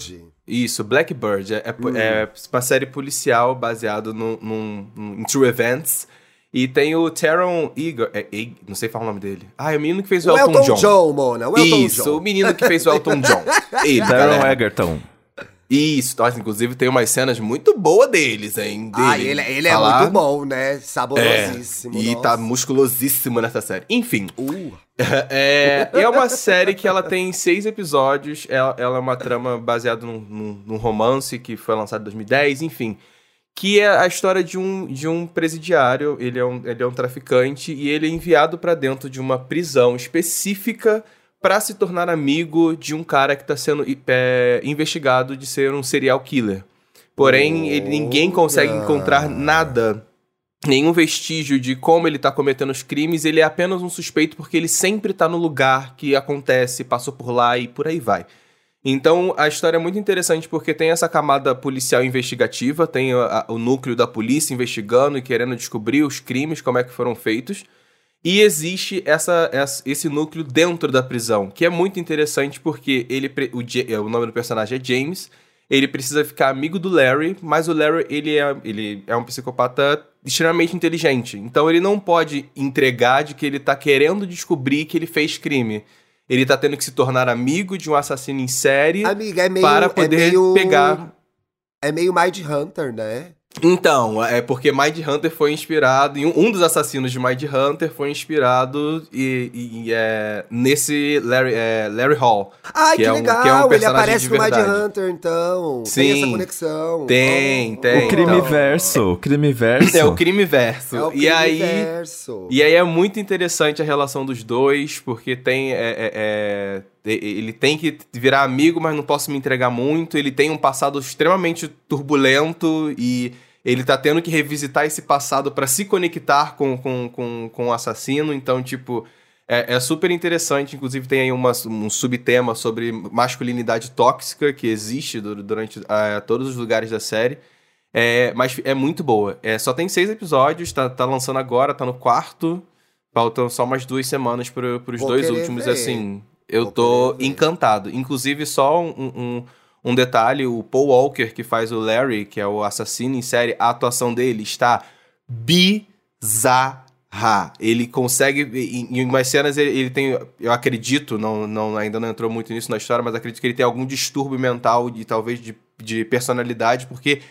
isso, Blackbird. É, é, hum. é uma série policial baseada no, no, no, em true events. E tem o Taron Eager, é, não sei falar o nome dele. Ah, é o menino que fez o, o Elton, Elton John. John Mona, o Elton Isso, John. o menino que fez o Elton John. Ele, Taron Egerton. Isso, nossa, inclusive tem umas cenas muito boas deles, hein? Dele. Ah, ele, ele é muito bom, né? Saborosíssimo. É, e tá musculosíssimo nessa série. Enfim. Uh. é, é uma série que ela tem seis episódios. Ela, ela é uma trama baseada num, num, num romance que foi lançado em 2010, enfim que é a história de um, de um presidiário, ele é um, ele é um traficante e ele é enviado para dentro de uma prisão específica para se tornar amigo de um cara que está sendo é, investigado de ser um serial killer. Porém, ele, ninguém consegue encontrar nada, nenhum vestígio de como ele está cometendo os crimes. Ele é apenas um suspeito porque ele sempre está no lugar que acontece, passou por lá e por aí vai. Então a história é muito interessante porque tem essa camada policial investigativa, tem a, a, o núcleo da polícia investigando e querendo descobrir os crimes, como é que foram feitos. E existe essa, essa, esse núcleo dentro da prisão, que é muito interessante porque ele o, o nome do personagem é James. Ele precisa ficar amigo do Larry, mas o Larry ele é, ele é um psicopata extremamente inteligente. Então ele não pode entregar de que ele tá querendo descobrir que ele fez crime ele tá tendo que se tornar amigo de um assassino em série Amiga, é meio, para poder é meio, pegar. É meio Mind Hunter, né? Então, é porque Mind Hunter foi inspirado. Em um, dos assassinos de Mind Hunter foi inspirado e, e é, nesse Larry, é, Larry Hall. Ai, que, que é um, legal! Que é um ele aparece no Mind Hunter, então. Sim, tem essa conexão. Tem, oh. tem. O crime então. verso. O crime verso. É o crime verso. É o crime e aí, verso. E aí é muito interessante a relação dos dois, porque tem. É, é, é ele tem que virar amigo, mas não posso me entregar muito. Ele tem um passado extremamente turbulento e ele tá tendo que revisitar esse passado para se conectar com, com, com, com o assassino. Então, tipo, é, é super interessante. Inclusive, tem aí uma, um subtema sobre masculinidade tóxica que existe durante uh, todos os lugares da série. É, mas é muito boa. É, só tem seis episódios, tá, tá lançando agora, tá no quarto. Faltam só umas duas semanas para os dois últimos, ver. assim. Eu tô encantado. Inclusive, só um, um, um, detalhe: o Paul Walker, que faz o Larry, que é o assassino em série, a atuação dele está bizarra. Ele consegue. Em, em umas cenas, ele, ele, tem. Eu acredito, não, não, ainda não entrou muito nisso na história, mas acredito que ele tem algum distúrbio mental e talvez de, de personalidade, porque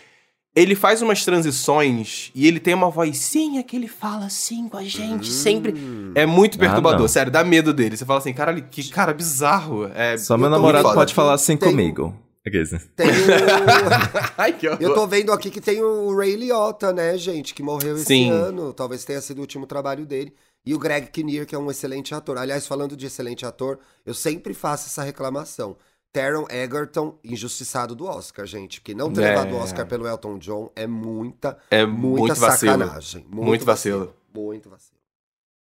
ele faz umas transições e ele tem uma vozinha que ele fala assim com a gente, sempre. É muito perturbador, ah, sério, dá medo dele. Você fala assim, cara, que cara bizarro. É, Só meu namorado pode falar assim tem, comigo. Né? Tem o... Ai, que horror. Eu tô vendo aqui que tem o Ray Liotta, né, gente? Que morreu esse Sim. ano. Talvez tenha sido o último trabalho dele. E o Greg Kinnear, que é um excelente ator. Aliás, falando de excelente ator, eu sempre faço essa reclamação. Taron Egerton, injustiçado do Oscar, gente. Porque não ter É. levado o Oscar pelo Elton John é muita, É muita muito vacilo. sacanagem. Muito vacilo. Muito vacilo.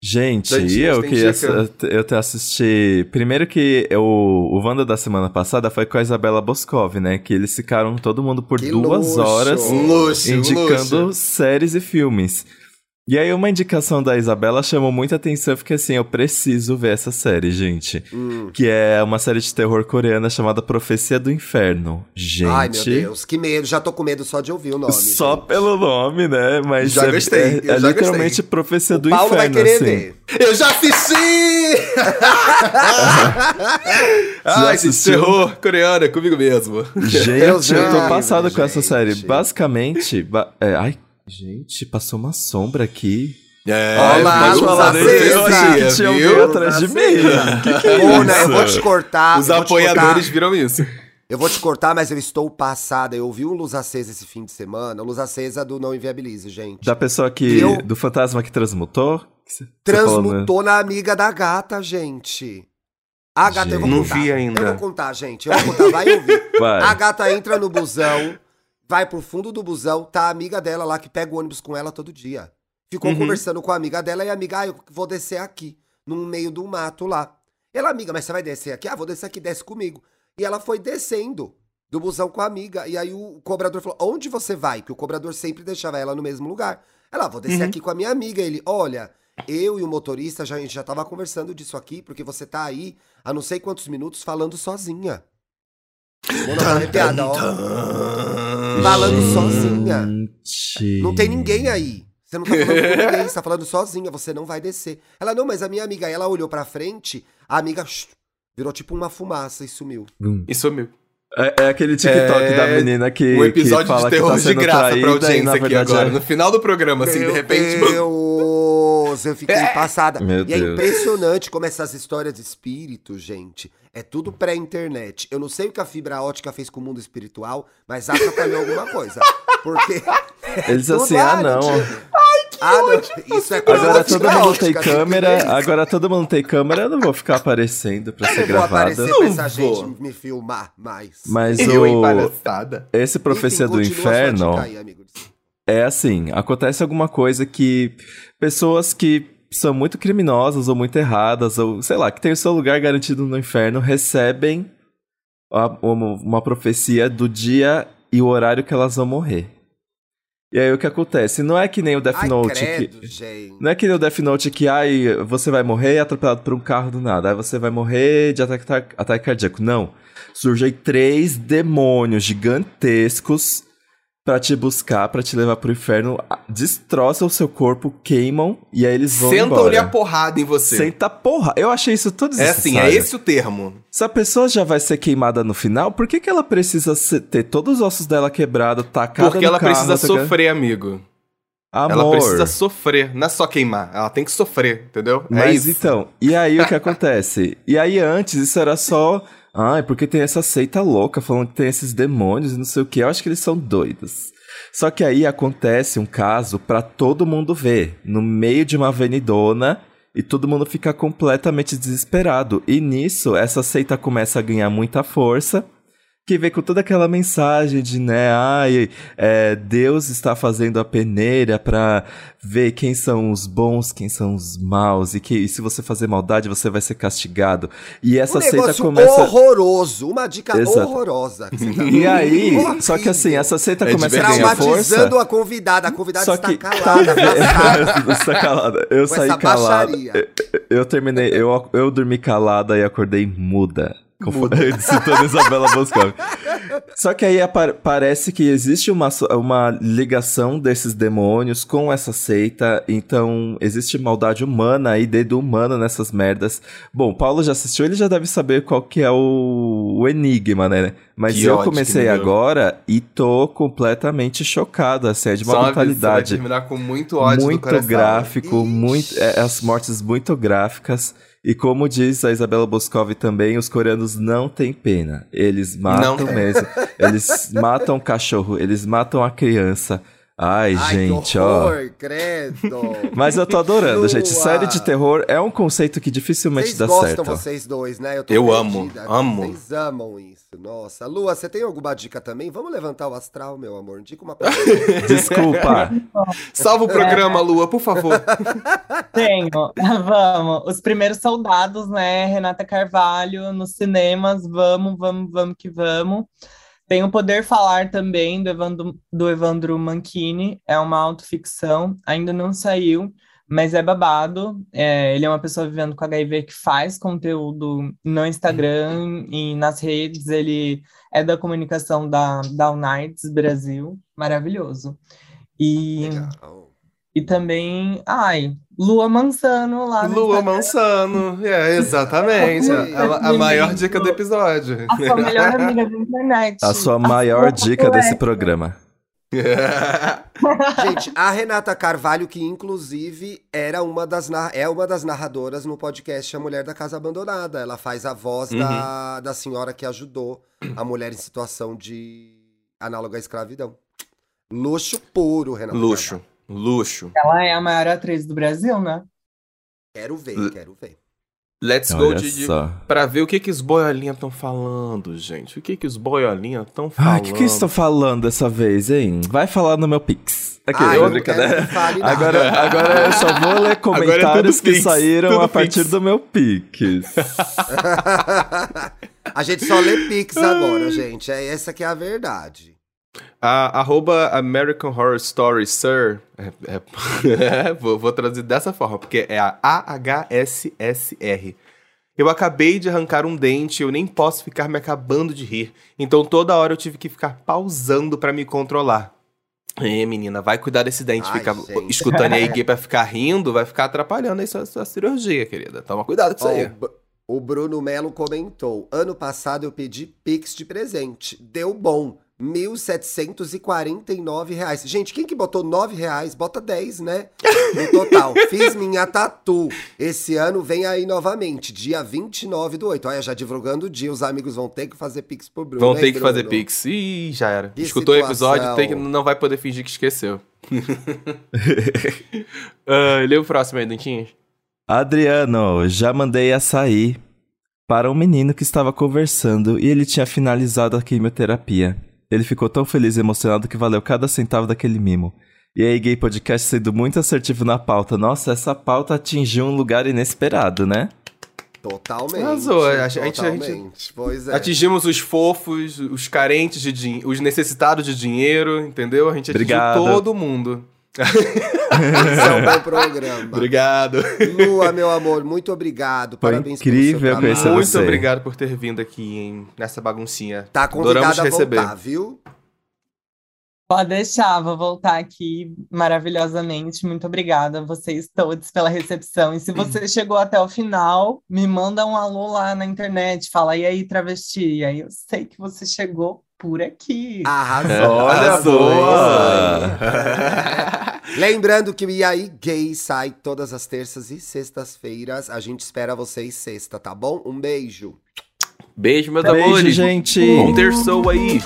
Gente, Dantinho, eu dica? eu te assisti. Primeiro que eu, o Wanda da semana passada foi com a Isabela Boscov, né? Que eles ficaram todo mundo por Que duas luxo! horas luxo, indicando luxo. séries e filmes. E aí uma indicação da Isabela chamou muita atenção, eu fiquei assim, eu preciso ver essa série, gente. Hum. Que é uma série de terror coreana chamada Profecia do Inferno. Gente. Ai, meu Deus, que medo. Já tô com medo só de ouvir o nome. Só gente. pelo nome, né? Mas Já é, gostei, é, eu é já literalmente gostei. profecia do Paulo vai inferno, querer assim. ver. Eu já assisti! esse assistiu? terror coreano é comigo mesmo. Gente, Deus eu tô passado com essa gente. série. Basicamente, ba- é, ai, gente, passou uma sombra aqui. É, Olá, mas luz falar acesa. desse Eu achei que tinha viu? atrás de mim. Que que é isso? eu vou te cortar. Os te apoiadores cortar. viram isso. Eu vou te cortar, mas eu estou passada. Eu ouvi um Luz Acesa esse fim de semana. Luz Acesa do Não Inviabilize, gente. Da pessoa que. Eu- Do fantasma que transmutou? Que né? Transmutou na amiga da gata, gente. A gata, eu vou Gente. Não contar. vi ainda. Eu vou contar, gente. Eu vou contar, vai ouvir. Vai. A gata entra no busão, vai pro fundo do busão, tá a amiga dela lá que pega o ônibus com ela todo dia. Ficou Uhum. conversando com a amiga dela e a amiga, ah, eu vou descer aqui, no meio do mato lá. Ela, amiga, mas você vai descer aqui? Ah, vou descer aqui, desce comigo. E ela foi descendo do busão com a amiga. E aí o cobrador falou: onde você vai? Que o cobrador sempre deixava ela no mesmo lugar. Ela, ah, vou descer Uhum. aqui com a minha amiga. Ele, olha, eu e o motorista, já, a gente já tava conversando disso aqui, porque você tá aí há não sei quantos minutos falando sozinha. Mona, tá arrepiada, ó. Falando sozinha. Não tem ninguém aí. Você não tá falando com ninguém, você tá falando sozinha, você não vai descer. Ela, não, mas a minha amiga, ela olhou pra frente, a amiga shh, virou tipo uma fumaça e sumiu. Isso meu. É, é aquele TikTok É da menina que. Um episódio que fala de terror que tá de sendo graça traída pra e, audiência aqui verdade, agora. é- No final do programa, assim, de repente. Deus, eu fiquei passada. Meu e é Deus. impressionante como essas histórias de espírito, gente, é tudo pré-internet. Eu não sei o que a fibra ótica fez com o mundo espiritual, mas atrapalhou alguma coisa. Porque. Eles tudo assim, ah, não. Ah, não, isso é coisa Agora todo mundo ótica, tem câmera, agora todo mundo tem câmera, eu não vou ficar aparecendo pra ser Eu vou aparecer gravada. pra essa Não gente vou. me filmar mais. Mas Eu, o palhaçada. esse Profecia Enfim, do Inferno é assim, acontece alguma coisa que pessoas que são muito criminosas ou muito erradas ou sei lá, que tem o seu lugar garantido no inferno recebem uma, profecia do dia e o horário que elas vão morrer. E aí o que acontece? Não é que nem o Death Ai, Note credo, que gente. Não é que nem o Death Note que, ai, você vai morrer atropelado por um carro do nada. Aí você vai morrer de ataque, ataque cardíaco. Não. Surgem três demônios gigantescos pra te buscar, pra te levar pro inferno. Destroçam o seu corpo, queimam e aí eles vão Sentam-lhe a porrada em você. Senta porra. Eu achei isso tudo É assim, é esse o termo. Se a pessoa já vai ser queimada no final, por que, que ela precisa ter todos os ossos dela quebrados, tacada Porque ela carro, precisa sofrer, amigo. Amor. Ela precisa sofrer. Não é só queimar. Ela tem que sofrer, entendeu? é Mas isso. então, e aí o que acontece? E aí antes isso era só. Ai, porque tem essa seita louca falando que tem esses demônios e não sei o que. Eu acho que eles são doidos. Só que aí acontece um caso pra todo mundo ver, no meio de uma avenidona, e todo mundo fica completamente desesperado. E nisso, essa seita começa a ganhar muita força. Que vem com toda aquela mensagem de, né, ai, é, Deus está fazendo a peneira pra ver quem são os bons, quem são os maus, e que e se você fazer maldade, você vai ser castigado. E essa um seita negócio começa. horroroso, uma dica Exato. horrorosa. que você tá E aí, Horrível. só que assim, essa seita É começa a ganhar Traumatizando força. a convidada. A convidada Só está que calada, tá calada. Eu Com saí calada. baixaria. Eu terminei, eu, eu dormi calada e acordei muda. Citando Isabela Boscov. Só que aí parece que existe uma, uma ligação desses demônios com essa seita, então existe maldade humana e dedo humano nessas merdas. Bom, Paulo já assistiu, ele já deve saber qual que é o, o enigma, né? Mas Que eu comecei agora e tô completamente chocado, assim, é de uma Só aviso, Vai brutalidade terminar com muito ódio muito gráfico, Ixi. muito, é, as mortes muito gráficas. E como diz a Isabela Boscov também, os coreanos não têm pena. Eles matam mesmo. Eles matam o cachorro, eles matam a criança. Ai, Ai, gente, que ó. horror, credo. Mas eu tô adorando, Lua. gente. Série de terror é um conceito que dificilmente Vocês dá gostam, certo. vocês dois, né? tô Eu amo, amo. Vocês amam isso. Nossa. Lua, você tem alguma dica também? Vamos levantar o astral, meu amor. Dica uma coisa. Desculpa. Salva o programa, Lua, por favor. Tenho, vamos. Os primeiros soldados, né? Renata Carvalho nos cinemas, vamos, vamos, vamos que vamos. Tem o Poder Falar também, do Evandro, do Evandro Manchini, é uma autoficção, ainda não saiu, mas é babado. É, ele é uma pessoa vivendo com HIV que faz conteúdo no Instagram e nas redes, ele é da comunicação da, Unites Brasil, maravilhoso. E, Legal. E também, ai, Lua Mansano lá no Lua Instagram. Mansano. É, exatamente. A, a maior dica do episódio. A sua melhor amiga da internet. A sua maior sua dica desse colega. programa. Gente, a Renata Carvalho, que inclusive era uma das é uma das narradoras no podcast A Mulher da Casa Abandonada. Ela faz a voz da, da senhora que ajudou a mulher em situação de análoga à escravidão. Luxo puro, Renata. Luxo. Carvalho. Luxo. Ela é a maior atriz do Brasil, né? Quero ver, quero ver. Let's go Olha de, de- só. pra ver o que que os boiolinha estão falando, gente. O que que os boiolinha estão falando. Ai, o que, que eles estão falando dessa vez, hein? Vai falar no meu Pix. Aqui, Ai, eu eu brincadeira. nada. Agora, agora eu só vou ler comentários que Pix, saíram a partir Pix. do meu Pix. a gente só lê Pix agora, gente. É essa que é a verdade. A, arroba American Horror Story Sir. É, é- vou, vou traduzir dessa forma, porque é a AHSSR. Eu acabei de arrancar um dente, eu nem posso ficar me acabando de rir. Então toda hora eu tive que ficar pausando pra me controlar. É, menina, vai cuidar desse dente. Ai, fica gente. escutando aí pra ficar rindo, vai ficar atrapalhando aí sua, sua cirurgia, querida. Toma cuidado com isso Ó, aí. O, Br- o Bruno Melo comentou: ano passado eu pedi Pix de presente. Deu bom. 1.749 reais. Gente, quem que botou 9 reais, bota 10, né? No total. Fiz minha tatu. Esse ano vem aí novamente, dia 29 do 8. Olha, já divulgando o dia, os amigos vão ter que fazer Pix pro Bruno. Vão hein, ter que Bruno? fazer pix. Ih, já era. Que Escutou o episódio, tem que, não vai poder fingir que esqueceu. uh, lê o próximo aí, Dentinhos. Adriano, já mandei açaí para um menino que estava conversando e ele tinha finalizado a quimioterapia. Ele ficou tão feliz e emocionado que valeu cada centavo daquele mimo. E aí, Gay Podcast sendo muito assertivo na pauta. Nossa, essa pauta atingiu um lugar inesperado, né? Totalmente. Arrasou, a gente- a gente- a gente- Totalmente. Pois é. Atingimos os fofos, os carentes de dinheiro, os necessitados de dinheiro, entendeu? A gente atingiu Obrigado. todo mundo. Esse é um bom programa. Obrigado. Lua, meu amor, muito obrigado. Foi Parabéns incrível pelo seu conhecer. Muito você. obrigado por ter vindo aqui hein, nessa baguncinha. Tá convidada a receber. voltar, viu? Pode deixar, vou voltar aqui maravilhosamente. Muito obrigada a vocês todos pela recepção. E se você chegou até o final, me manda um alô lá na internet. Fala, e aí, travesti? E aí eu sei que você chegou por aqui. Arrasou. Arrasou. Lembrando que o aí Gay sai todas as terças e sextas-feiras. A gente espera vocês sexta, tá bom? Um beijo. Beijo, meus Beijo, amores. gente. Bom ter sou aí.